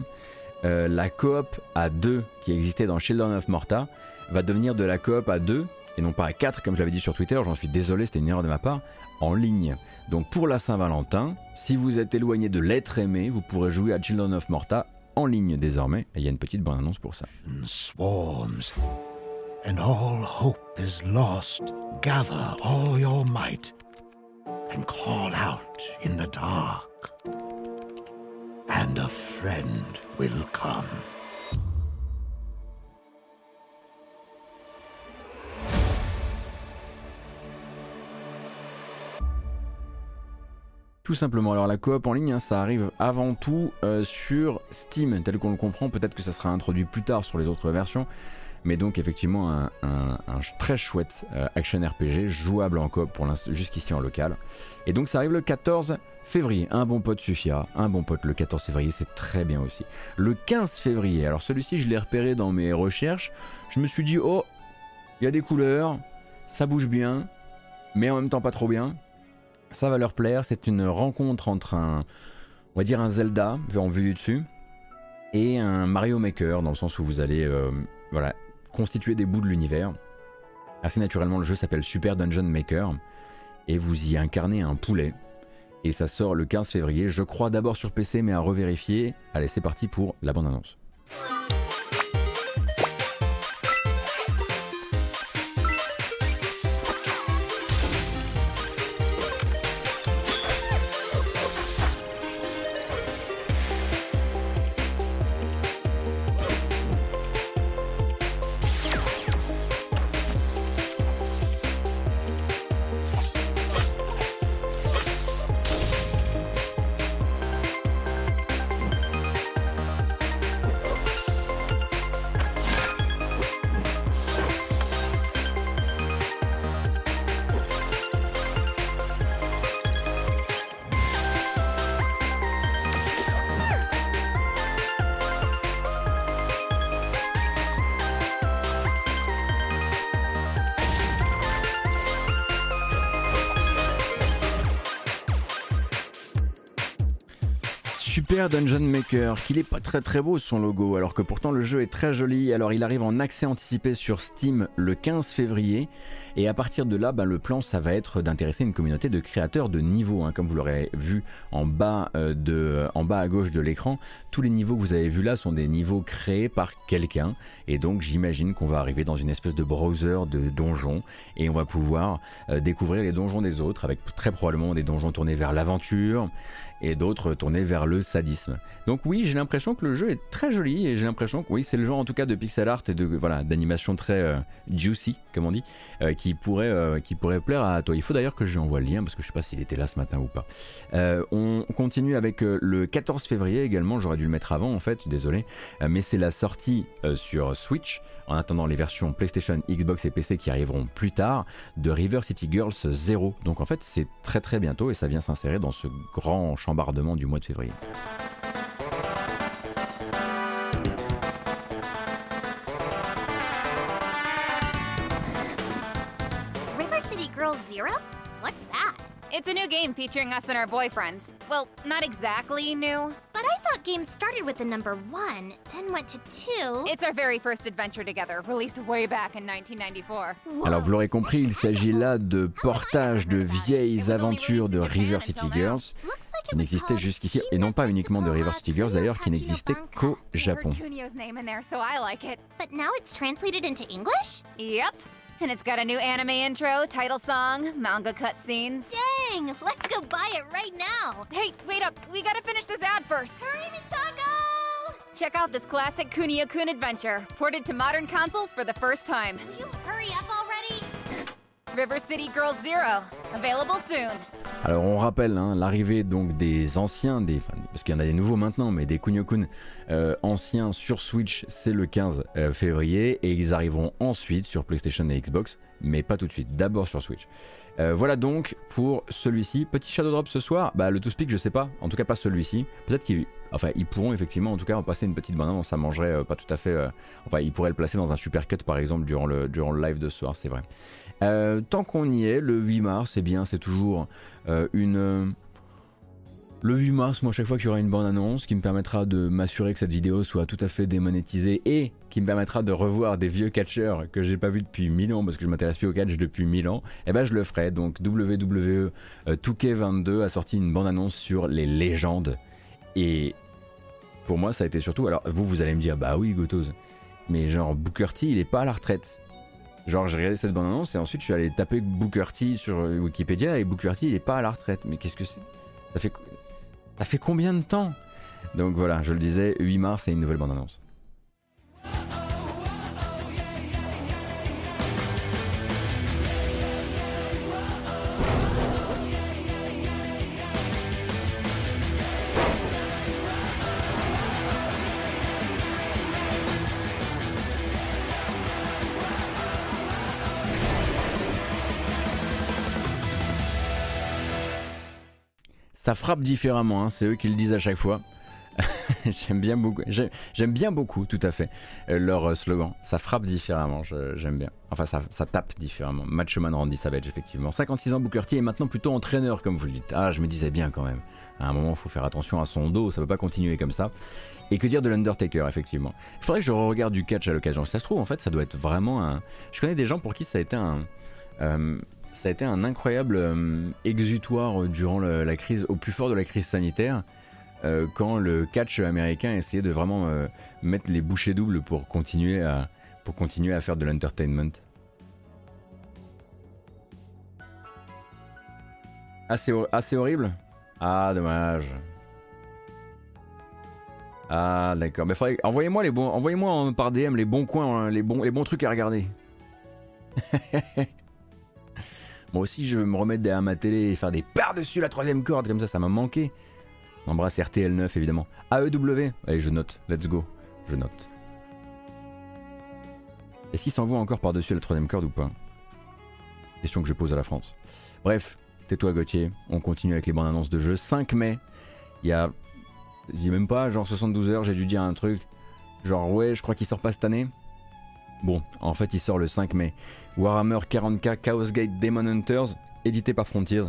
S1: Euh, la coop à 2 qui existait dans Children of Morta va devenir de la coop à 2 et non pas à 4 comme je l'avais dit sur Twitter, j'en suis désolé, c'était une erreur de ma part, en ligne. Donc pour la Saint-Valentin, si vous êtes éloigné de l'être aimé, vous pourrez jouer à Children of Morta en ligne désormais. Et il y a une petite bonne annonce pour ça.
S3: Swarms, and all hope is lost. Gather all your might and call out in the dark, and a friend will come.
S1: Tout simplement. Alors la coop en ligne, hein, ça arrive avant tout euh, sur Steam, tel qu'on le comprend. Peut-être que ça sera introduit plus tard sur les autres versions. Mais donc effectivement un, très chouette euh, action RPG jouable en coop pour jusqu'ici en local. Et donc ça arrive le 14 février. Un bon pote suffira. Un bon pote le 14 février, c'est très bien aussi. Le 15 février, alors celui-ci je l'ai repéré dans mes recherches. Je me suis dit, oh, il y a des couleurs, ça bouge bien, mais en même temps pas trop bien ça va leur plaire. C'est une rencontre entre un, on va dire un Zelda en vue du dessus et un Mario Maker dans le sens où vous allez, euh, voilà, constituer des bouts de l'univers. Assez naturellement, le jeu s'appelle Super Dungeon Maker et vous y incarnez un poulet. Et ça sort le 15 février, je crois d'abord sur PC, mais à revérifier. Allez, c'est parti pour la bande-annonce. Qu'il est pas très très beau son logo, alors que pourtant le jeu est très joli. Alors il arrive en accès anticipé sur Steam le 15 février, et à partir de là, ben, le plan ça va être d'intéresser une communauté de créateurs de niveaux, hein. comme vous l'aurez vu en bas, euh, en bas à gauche de l'écran. Tous les niveaux que vous avez vus là sont des niveaux créés par quelqu'un, et donc j'imagine qu'on va arriver dans une espèce de browser de donjons, et on va pouvoir euh, découvrir les donjons des autres, avec très probablement des donjons tournés vers l'aventure et d'autres tournés vers le sadisme. Donc oui, j'ai l'impression que le jeu est très joli et j'ai l'impression que oui, c'est le genre en tout cas de pixel art et de voilà d'animation très euh, juicy, comme on dit, euh, qui pourrait euh, qui pourrait plaire à toi. Il faut d'ailleurs que je lui envoie le lien parce que je sais pas s'il était là ce matin ou pas. on continue avec le 14 février également. J'aurais dû le mettre avant en fait, désolé, mais c'est la sortie sur Switch en attendant les versions PlayStation, Xbox et PC qui arriveront plus tard, de River City Girls 0. Donc en fait c'est très très bientôt et ça vient s'insérer dans ce grand du mois de février.
S4: It's a new game featuring us and our boyfriends. Well, not exactly new. But I thought games started with the number one, then went to two. It's our very first adventure together, released way back in 1994.
S1: Alors vous l'aurez compris, il s'agit là de portage de vieilles aventures de River City Girls qui n'existaient jusqu'ici, et non pas uniquement de River City Girls d'ailleurs, qui n'existaient qu'au Japon.
S4: But now it's translated into English? Yep. And it's got a new anime intro, title song, manga cutscenes. Dang! Let's go buy it right now! Hey, wait up! We gotta finish this ad first! Hurry, Misako! Check out this classic Kunio-kun adventure, ported to modern consoles for the first time. Will you hurry up already? River City Girls Zero, available soon.
S1: Alors on rappelle hein, l'arrivée donc des anciens, parce qu'il y en a des nouveaux maintenant, mais des Kunio-kun euh, anciens sur Switch, c'est le 15 euh, février et ils arriveront ensuite sur PlayStation et Xbox, mais pas tout de suite, d'abord sur Switch. Euh, voilà donc pour celui-ci. Petit Shadow Drop ce soir, bah le To Speak je sais pas, en tout cas pas celui-ci. Peut-être qu'ils ils pourront effectivement en tout cas passer une petite bande ça mangerait pas tout à fait... enfin ils pourraient le placer dans un super cut par exemple durant le, durant le live de ce soir, c'est vrai. Tant qu'on y est, le 8 mars, c'est bien, c'est toujours euh, une, euh, le 8 mars, moi, chaque fois qu'il y aura une bande-annonce qui me permettra de m'assurer que cette vidéo soit tout à fait démonétisée et qui me permettra de revoir des vieux catcheurs que j'ai pas vu depuis 1000 ans parce que je m'intéresse plus au catch depuis 1000 ans, eh ben je le ferai. Donc WWE 2K22 euh, a sorti une bande-annonce sur les légendes et pour moi ça a été surtout. Alors vous, vous allez me dire, bah oui, Gotos, mais genre Booker T, il est pas à la retraite. Genre, j'ai regardé cette bande-annonce et ensuite je suis allé taper Booker T sur Wikipédia et Booker T il est pas à la retraite. Mais qu'est-ce que c'est? Ça fait, ça fait combien de temps? Donc voilà, je le disais, 8 mars et une nouvelle bande-annonce. Ça frappe différemment, hein, c'est eux qui le disent à chaque fois. (laughs) j'aime bien beaucoup, j'aime bien beaucoup, tout à fait, euh, leur euh, slogan. Ça frappe différemment, j'aime bien. Enfin, ça, tape différemment. Matchman Randy Savage, effectivement. 56 ans, Booker T est maintenant plutôt entraîneur, comme vous le dites. Ah, je me disais bien quand même. À un moment, il faut faire attention à son dos, ça ne peut pas continuer comme ça. Et que dire de l'Undertaker, effectivement? Il faudrait que je regarde du catch à l'occasion. Si ça se trouve, en fait, ça doit être vraiment un. Je connais des gens pour qui ça a été un. Euh, ça a été un incroyable euh, exutoire durant la crise, au plus fort de la crise sanitaire, euh, quand le catch américain essayait de vraiment euh, mettre les bouchées doubles pour continuer à, pour continuer à faire de l'entertainment. Assez, assez horrible? Ah, dommage. Ah, d'accord. Mais envoyez-moi les bons, envoyez-moi par DM les bons coins, hein, les bons, les bons trucs à regarder. (laughs) Moi aussi, je veux me remettre derrière ma télé et faire des par-dessus la troisième corde, comme ça, ça m'a manqué. Embrasse RTL9, évidemment. AEW Allez, je note. Let's go. Je note. Est-ce qu'il s'envoie encore par-dessus la troisième corde ou pas? Question que je pose à la France. Bref, tais-toi Gauthier, on continue avec les bandes annonces de jeu. 5 mai, il y a... Je même pas, genre 72 heures, j'ai dû dire un truc. Genre ouais, je crois qu'il sort pas cette année. Bon, en fait il sort le 5 mai. Warhammer 40k Chaos Gate Demon Hunters, édité par Frontiers,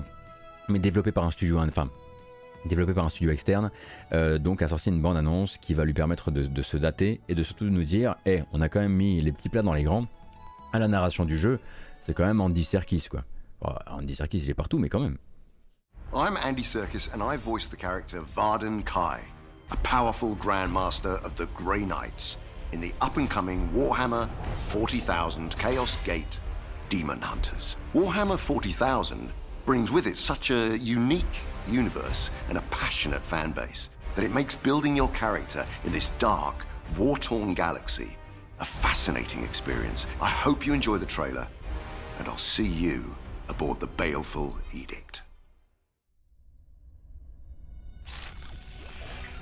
S1: mais développé par un studio, enfin, développé par un studio externe, euh, donc a sorti une bande-annonce qui va lui permettre de, se dater et de surtout nous dire, hé, on a quand même mis les petits plats dans les grands, à la narration du jeu, c'est quand même Andy Serkis, quoi. Andy Serkis, il est partout, mais quand même.
S5: I'm Andy Serkis and I voice the character Varden Kai, a powerful grandmaster of the Grey Knights. In the up-and-coming Warhammer 40,000 Chaos Gate Demon Hunters. Warhammer 40,000 brings with it such a unique universe and a passionate fan base that it makes building your character in this dark, war-torn galaxy a fascinating experience. I hope you enjoy the trailer, and I'll see you aboard the Baleful Edict.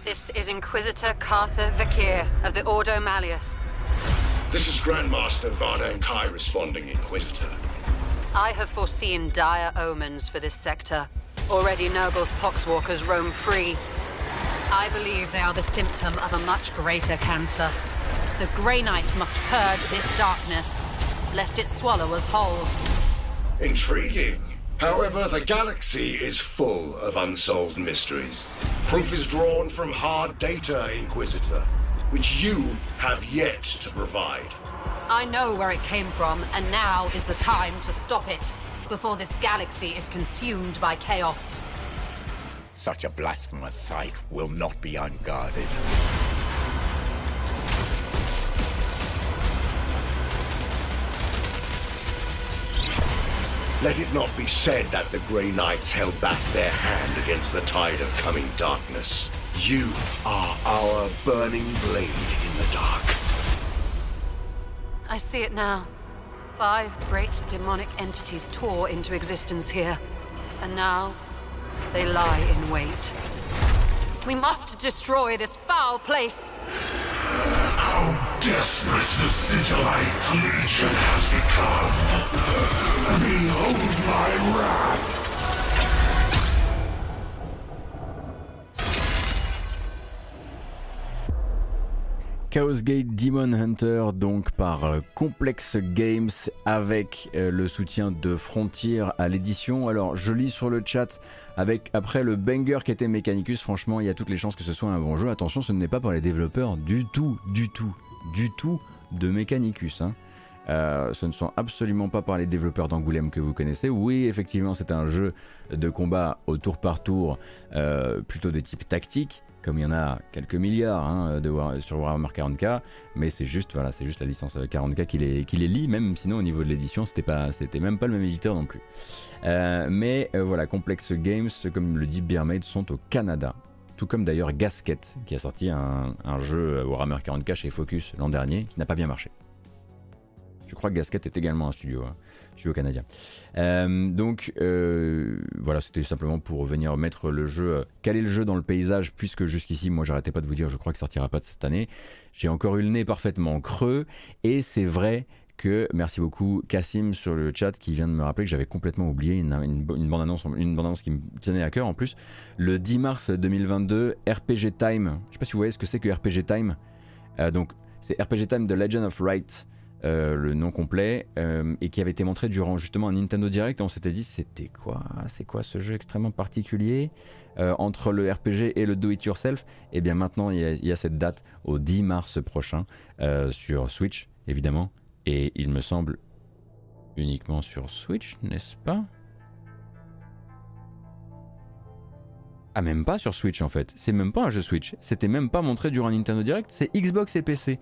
S6: This is Inquisitor Cartha Vakir of the Ordo Malleus.
S7: This is Grandmaster Vardan Kai responding, Inquisitor.
S6: I have foreseen dire omens for this sector. Already Nurgle's poxwalkers roam free. I believe they are the symptom of a much greater cancer. The Grey Knights must purge this darkness, lest it swallow us whole.
S7: Intriguing. However, the galaxy is full of unsolved mysteries. Proof is drawn from hard data, Inquisitor, which you have yet to provide.
S6: I know where it came from, and now is the time to stop it, before this galaxy is consumed by chaos.
S3: Such a blasphemous sight will not be unguarded.
S7: Let it not be said that the Grey Knights held back their hand against the tide of coming darkness. You are our burning blade in the dark.
S6: I see it now. Five great demonic entities tore into existence here, and now they lie in wait. We must destroy this foul place.
S8: Desperate the Legion has become. My wrath.
S1: Chaos Gate Demon Hunter, donc par euh, Complex Games, avec euh, le soutien de Frontier à l'édition. Alors, je lis sur le chat, avec après le banger qui était Mechanicus, franchement, il y a toutes les chances que ce soit un bon jeu. Attention, ce n'est pas pour les développeurs du tout, du tout, du tout de Mechanicus. Hein. Euh, ce ne sont absolument pas par les développeurs d'Angoulême que vous connaissez. Oui, effectivement, c'est un jeu de combat au tour par tour, plutôt de type tactique comme il y en a quelques milliards hein, sur Warhammer 40k, mais c'est juste, voilà, c'est juste la licence 40k qui les, qui lie, même sinon au niveau de l'édition, c'était pas, c'était même pas le même éditeur non plus. Euh, mais euh, voilà, Complex Games, comme le dit Beermaid, sont au Canada. Tout comme d'ailleurs Gasket, qui a sorti un, un jeu Warhammer 40k chez Focus l'an dernier, qui n'a pas bien marché. Je crois que Gasket est également un studio. Hein au canadien. Euh, donc euh, voilà, c'était simplement pour venir mettre le jeu, euh, caler le jeu dans le paysage, puisque jusqu'ici, moi j'arrêtais pas de vous dire, je crois qu'il sortira pas de cette année. J'ai encore eu le nez parfaitement creux, et c'est vrai que, merci beaucoup Cassim sur le chat qui vient de me rappeler que j'avais complètement oublié une, bande-annonce une bande qui me tenait à cœur en plus. Le 10 mars 2022, RPG Time, je sais pas si vous voyez ce que c'est que RPG Time. donc c'est RPG Time The Legend of Right. Euh, le nom complet, euh, et qui avait été montré durant justement un Nintendo Direct. on s'était dit, c'était quoi? C'est quoi ce jeu extrêmement particulier? Euh, entre le RPG et le Do It Yourself Et eh bien maintenant, il y, a, cette date au 10 mars prochain sur Switch, évidemment, et il me semble uniquement sur Switch, n'est-ce pas? Ah, même pas sur Switch en fait. C'est même pas un jeu Switch. C'était même pas montré durant Nintendo Direct. C'est Xbox et PC.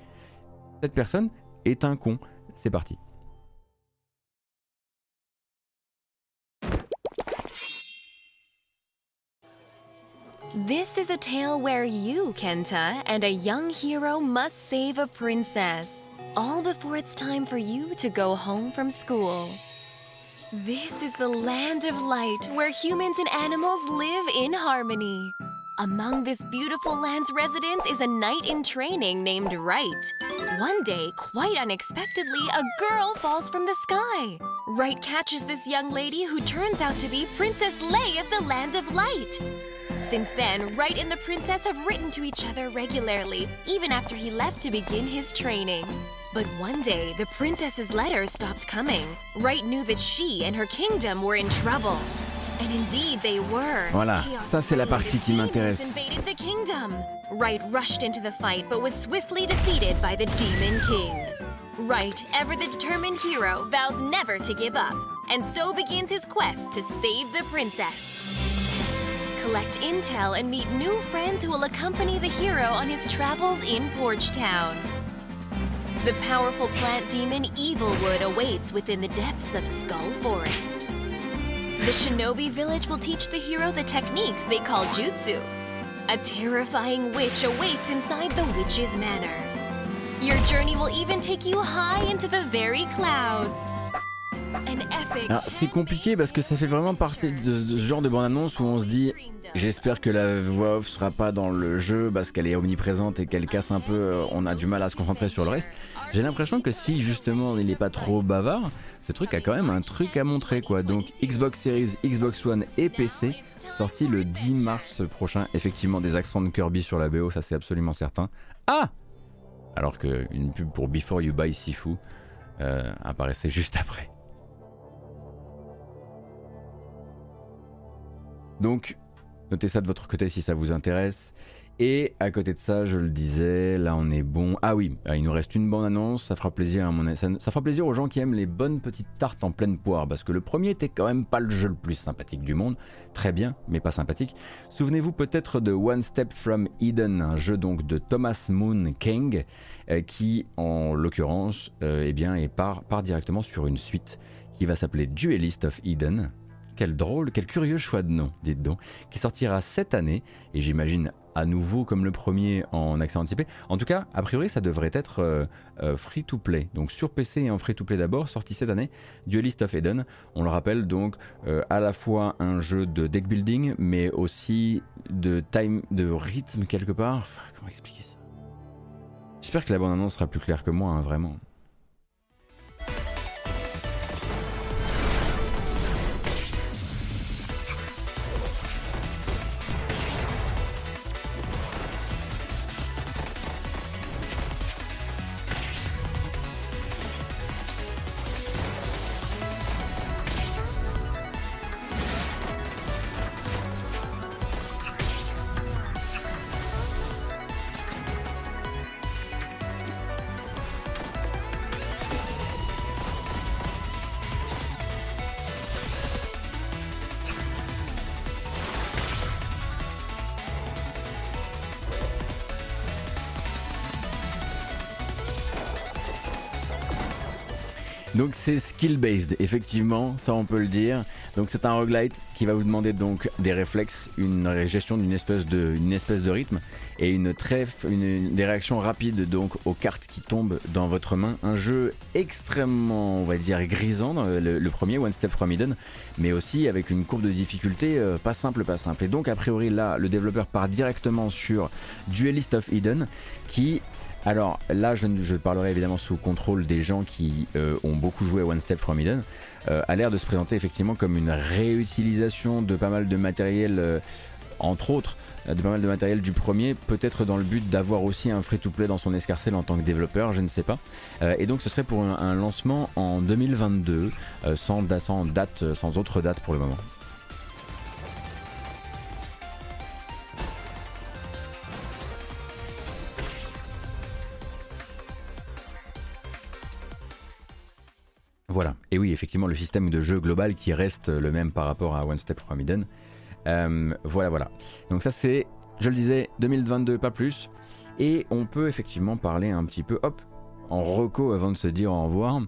S1: Cette personne, est un con. C'est parti.
S9: This is a tale where you, Kenta, and a young hero must save a princess, all before it's time for you to go home from school. This is the land of light where humans and animals live in harmony. Among this beautiful land's residents is a knight in training named Wright. One day, quite unexpectedly, a girl falls from the sky. Wright catches this young lady who turns out to be Princess Lei of the Land of Light. Since then, Wright and the princess have written to each other regularly, even after he left to begin his training. But one day, the princess's letters stopped coming. Wright knew that she and her kingdom were in trouble. And indeed they were.
S1: Voilà, ça c'est la partie qui m'intéresse.
S9: Wright rushed into the fight but was swiftly defeated by the Demon King. Wright, ever the determined hero, vows never to give up, and so begins his quest to save the princess. Collect intel and meet new friends who will accompany the hero on his travels in Porch Town. The powerful plant demon Evilwood awaits within the depths of Skull Forest. The shinobi village will teach the hero the techniques they call jutsu. A terrifying witch awaits inside the witch's manor. Your journey will even take you high into the very clouds.
S1: C'est compliqué parce que ça fait vraiment partie de, ce genre de bande-annonce où on se dit j'espère que la voix off sera pas dans le jeu parce qu'elle est omniprésente et qu'elle casse un peu, euh, on a du mal à se concentrer sur le reste. J'ai l'impression que si justement il n'est pas trop bavard, ce truc a quand même un truc à montrer quoi. Donc Xbox Series, Xbox One et PC, sorti le 10 mars prochain. Effectivement des accents de Kirby sur la BO, ça c'est absolument certain. Ah Alors qu'une pub pour Before You Buy Sifu euh, apparaissait juste après. Donc, notez ça de votre côté si ça vous intéresse. Et à côté de ça, je le disais, là on est bon. Ah oui, ah, il nous reste une bonne annonce, ça fera plaisir à ça, fera plaisir aux gens qui aiment les bonnes petites tartes en pleine poire, parce que le premier était quand même pas le jeu le plus sympathique du monde. Très bien, mais pas sympathique. Souvenez-vous peut-être de One Step from Eden, un jeu donc de Thomas Moon King, euh, qui en l'occurrence, euh, eh bien, part directement sur une suite qui va s'appeler Duelist of Eden, Quel drôle, quel curieux choix de nom, dites donc, qui sortira cette année, et j'imagine à nouveau comme le premier en accès anticipé. En tout cas, a priori, ça devrait être euh, euh, free to play. Donc sur PC et en free to play d'abord, sorti cette année, Duelist of Eden. On le rappelle donc euh, à la fois un jeu de deck building, mais aussi de time, de rythme quelque part. comment expliquer ça? J'espère que la bande annonce sera plus claire que moi, hein, vraiment. Donc c'est skill-based, effectivement, ça on peut le dire. Donc c'est un roguelite qui va vous demander donc des réflexes, une gestion d'une espèce de, une espèce de rythme et une très, des réactions rapides donc aux cartes qui tombent dans votre main. Un jeu extrêmement, on va dire, grisant, le, premier One Step From Eden, mais aussi avec une courbe de difficulté euh, pas simple, pas simple. Et donc a priori là, le développeur part directement sur Duelist of Eden, qui alors là, je, parlerai évidemment sous contrôle des gens qui euh, ont beaucoup joué à One Step From Eden. Euh, a l'air de se présenter effectivement comme une réutilisation de pas mal de matériel, euh, entre autres, de pas mal de matériel du premier, peut-être dans le but d'avoir aussi un free-to-play dans son escarcelle en tant que développeur, je ne sais pas. et donc ce serait pour un, lancement en 2022, sans, sans date, sans autre date pour le moment. Voilà. Et oui, effectivement, le système de jeu global qui reste le même par rapport à One Step from Eden. Euh, voilà, voilà. Donc ça c'est, je le disais, 2022, pas plus. Et on peut effectivement parler un petit peu, hop, en reco avant de se dire au revoir.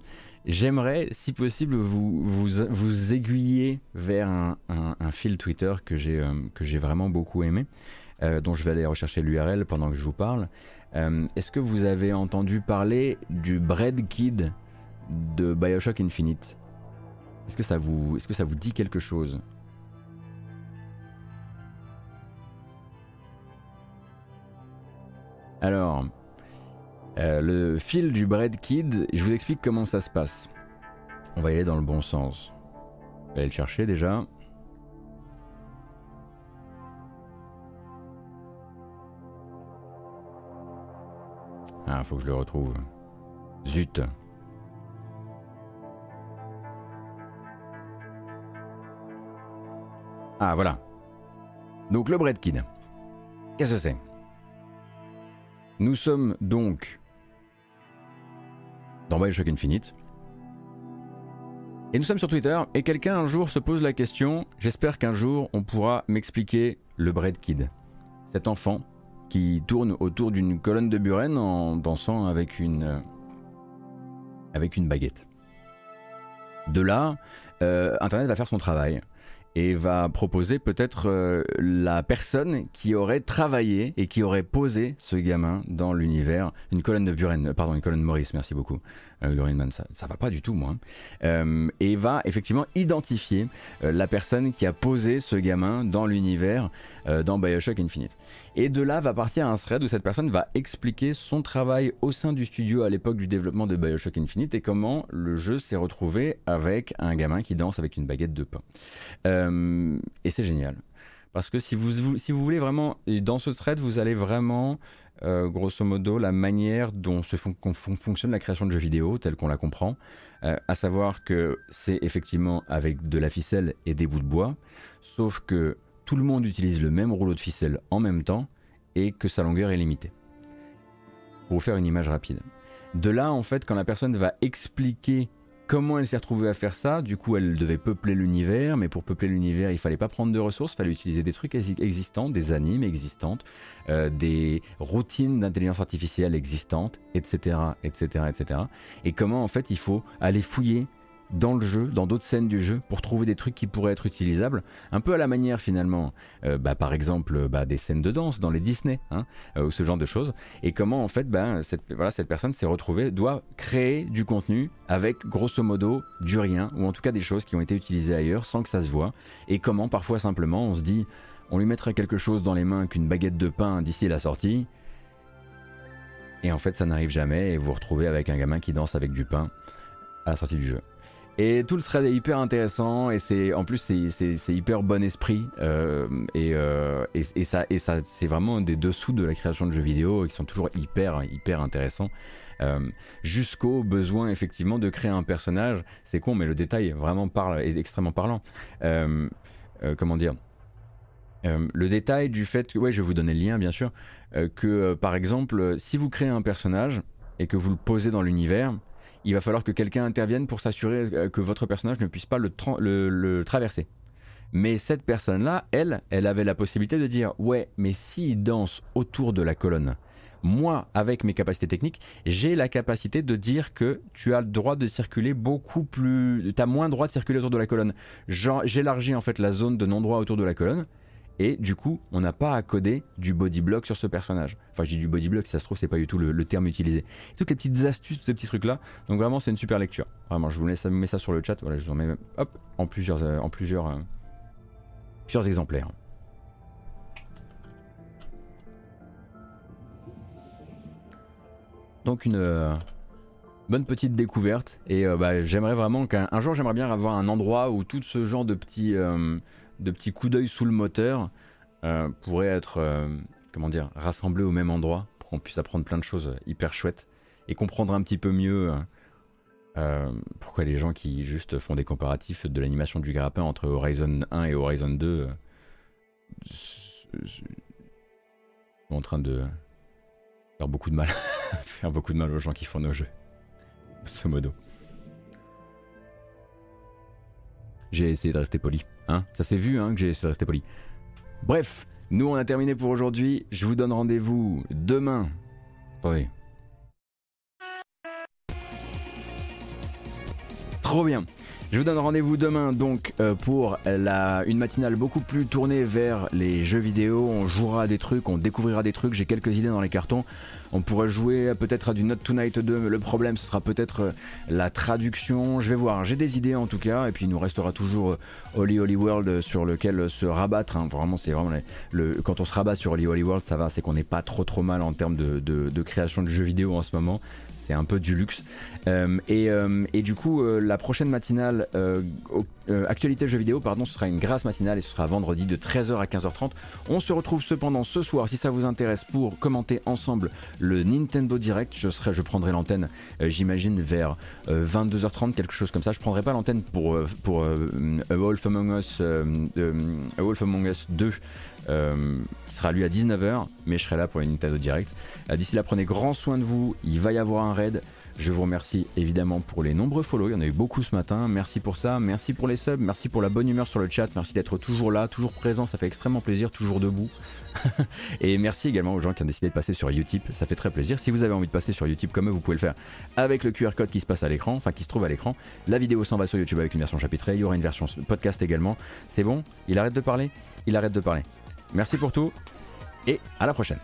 S1: J'aimerais, si possible, vous, vous, aiguiller vers un, fil Twitter que j'ai euh, que j'ai vraiment beaucoup aimé, euh, dont je vais aller rechercher l'URL pendant que je vous parle. Est-ce que vous avez entendu parler du Bread Kid? De Bioshock Infinite. Est-ce que, ça vous, est-ce que ça vous dit quelque chose? Alors, euh, le fil du Bread Kid, je vous explique comment ça se passe. On va y aller dans le bon sens. On va aller le chercher déjà. Ah, faut que je le retrouve. Zut. Ah voilà. Donc le Bread Kid. Qu'est-ce que c'est? Nous sommes donc dans Bioshock Infinite. Et nous sommes sur Twitter et quelqu'un un jour se pose la question, j'espère qu'un jour on pourra m'expliquer le Bread Kid. Cet enfant qui tourne autour d'une colonne de Buren en dansant avec une avec une baguette. De là, euh, Internet va faire son travail et va proposer peut-être euh, la personne qui aurait travaillé et qui aurait posé ce gamin dans l'univers. Une colonne de Buren, pardon, une colonne de Maurice, merci beaucoup. Euh, ça, ça va pas du tout, moi. Hein. Euh, et va effectivement identifier euh, la personne qui a posé ce gamin dans l'univers dans Bioshock Infinite. Et de là va partir un thread où cette personne va expliquer son travail au sein du studio à l'époque du développement de Bioshock Infinite et comment le jeu s'est retrouvé avec un gamin qui danse avec une baguette de pain. et c'est génial. Parce que si vous, si vous voulez vraiment, dans ce thread, vous allez vraiment euh, grosso modo la manière dont se fonctionne la création de jeux vidéo telle qu'on la comprend, euh, à savoir que c'est effectivement avec de la ficelle et des bouts de bois, sauf que tout le monde utilise le même rouleau de ficelle en même temps et que sa longueur est limitée. Pour vous faire une image rapide. De là, en fait, quand la personne va expliquer Comment elle s'est retrouvée à faire ça? Du coup, elle devait peupler l'univers, mais pour peupler l'univers, il fallait pas prendre de ressources, il fallait utiliser des trucs existants, des animes existantes, euh, des routines d'intelligence artificielle existantes, etc., etc., etc. Et comment en fait il faut aller fouiller dans le jeu, dans d'autres scènes du jeu, pour trouver des trucs qui pourraient être utilisables, un peu à la manière finalement, euh, bah, par exemple bah, des scènes de danse dans les Disney, hein, euh, ou ce genre de choses, et comment en fait cette, voilà, cette personne s'est retrouvée, doit créer du contenu avec grosso modo du rien, ou en tout cas des choses qui ont été utilisées ailleurs sans que ça se voit, et comment parfois simplement on se dit, on lui mettrait quelque chose dans les mains qu'une baguette de pain d'ici la sortie, et en fait ça n'arrive jamais, et vous vous retrouvez avec un gamin qui danse avec du pain à la sortie du jeu. Et tout le thread est hyper intéressant et c'est en plus c'est hyper bon esprit euh, et, euh, et, et, ça et ça c'est vraiment des dessous de la création de jeux vidéo qui sont toujours hyper hyper intéressants. Euh, jusqu'au besoin effectivement de créer un personnage. C'est con mais le détail vraiment parle est extrêmement parlant. Comment dire? Le détail du fait que, ouais, je vais vous donner le lien bien sûr, que par exemple, si vous créez un personnage et que vous le posez dans l'univers, il va falloir que quelqu'un intervienne pour s'assurer euh, que votre personnage ne puisse pas le, traverser. Mais cette personne-là, elle, elle avait la possibilité de dire ouais, mais s'il danse autour de la colonne, moi, avec mes capacités techniques, j'ai la capacité de dire que tu as le droit de circuler beaucoup plus. Tu as moins droit de circuler autour de la colonne. J'élargis en fait la zone de non-droit autour de la colonne et du coup, on n'a pas à coder du body block sur ce personnage. Enfin, je dis du body block, si ça se trouve, c'est pas du tout le, terme utilisé. Toutes les petites astuces, ces petits trucs-là. Donc vraiment, c'est une super lecture. Vraiment, je vous laisse mettre ça sur le chat. Voilà, je vous en mets hop, en plusieurs, euh, en plusieurs, euh, plusieurs exemplaires. Donc une euh, bonne petite découverte. Et bah, j'aimerais vraiment qu'un jour, j'aimerais bien avoir un endroit où tout ce genre de petits de petits coups d'œil sous le moteur euh, pourraient être euh, comment dire, rassemblés au même endroit pour qu'on puisse apprendre plein de choses hyper chouettes et comprendre un petit peu mieux euh, pourquoi les gens qui juste font des comparatifs de l'animation du grappin entre Horizon 1 et Horizon 2 sont en train de faire beaucoup de mal, (laughs) faire beaucoup de mal aux gens qui font nos jeux, ce modo. J'ai essayé de rester poli. Hein Ça s'est vu hein, que j'ai essayé de rester poli. Bref, nous on a terminé pour aujourd'hui. Je vous donne rendez-vous demain. Trop bien. Je vous donne rendez-vous demain donc euh, pour la, une matinale beaucoup plus tournée vers les jeux vidéo. On jouera des trucs, on découvrira des trucs. J'ai quelques idées dans les cartons. On pourrait jouer peut-être à du Not Tonight 2, mais le problème ce sera peut-être euh, la traduction. Je vais voir, j'ai des idées en tout cas. Et puis il nous restera toujours euh, Holy Holy World sur lequel se rabattre. Hein. Vraiment, c'est vraiment le, quand on se rabat sur Holy Holy World, ça va, c'est qu'on n'est pas trop trop mal en termes de, de création de jeux vidéo en ce moment c'est un peu du luxe. Euh, euh, et, du coup, euh, la prochaine matinale, actualité jeux vidéo, pardon, ce sera une grâce matinale et ce sera vendredi de 13h à 15h30. On se retrouve cependant ce soir, si ça vous intéresse, pour commenter ensemble le Nintendo Direct. Je, serai, je prendrai l'antenne, j'imagine, vers 22h30, quelque chose comme ça. Je prendrai pas l'antenne pour, pour A Wolf Among Us, Wolf Among Us 2 euh, sera lui à 19h, mais je serai là pour une Nintendo Direct. Euh, d'ici là, prenez grand soin de vous. Il va y avoir un raid. Je vous remercie évidemment pour les nombreux follow. Il y en a eu beaucoup ce matin. Merci pour ça. Merci pour les subs. Merci pour la bonne humeur sur le chat. Merci d'être toujours là, toujours présent. Ça fait extrêmement plaisir, toujours debout. (laughs) et merci également aux gens qui ont décidé de passer sur Utip. Ça fait très plaisir. Si vous avez envie de passer sur Utip comme eux, vous pouvez le faire avec le QR code qui se passe à l'écran, enfin qui se trouve à l'écran. La vidéo s'en va sur YouTube avec une version chapitrée. Il y aura une version podcast également. C'est bon? Il arrête de parler? Il arrête de parler. Merci pour tout et à la prochaine.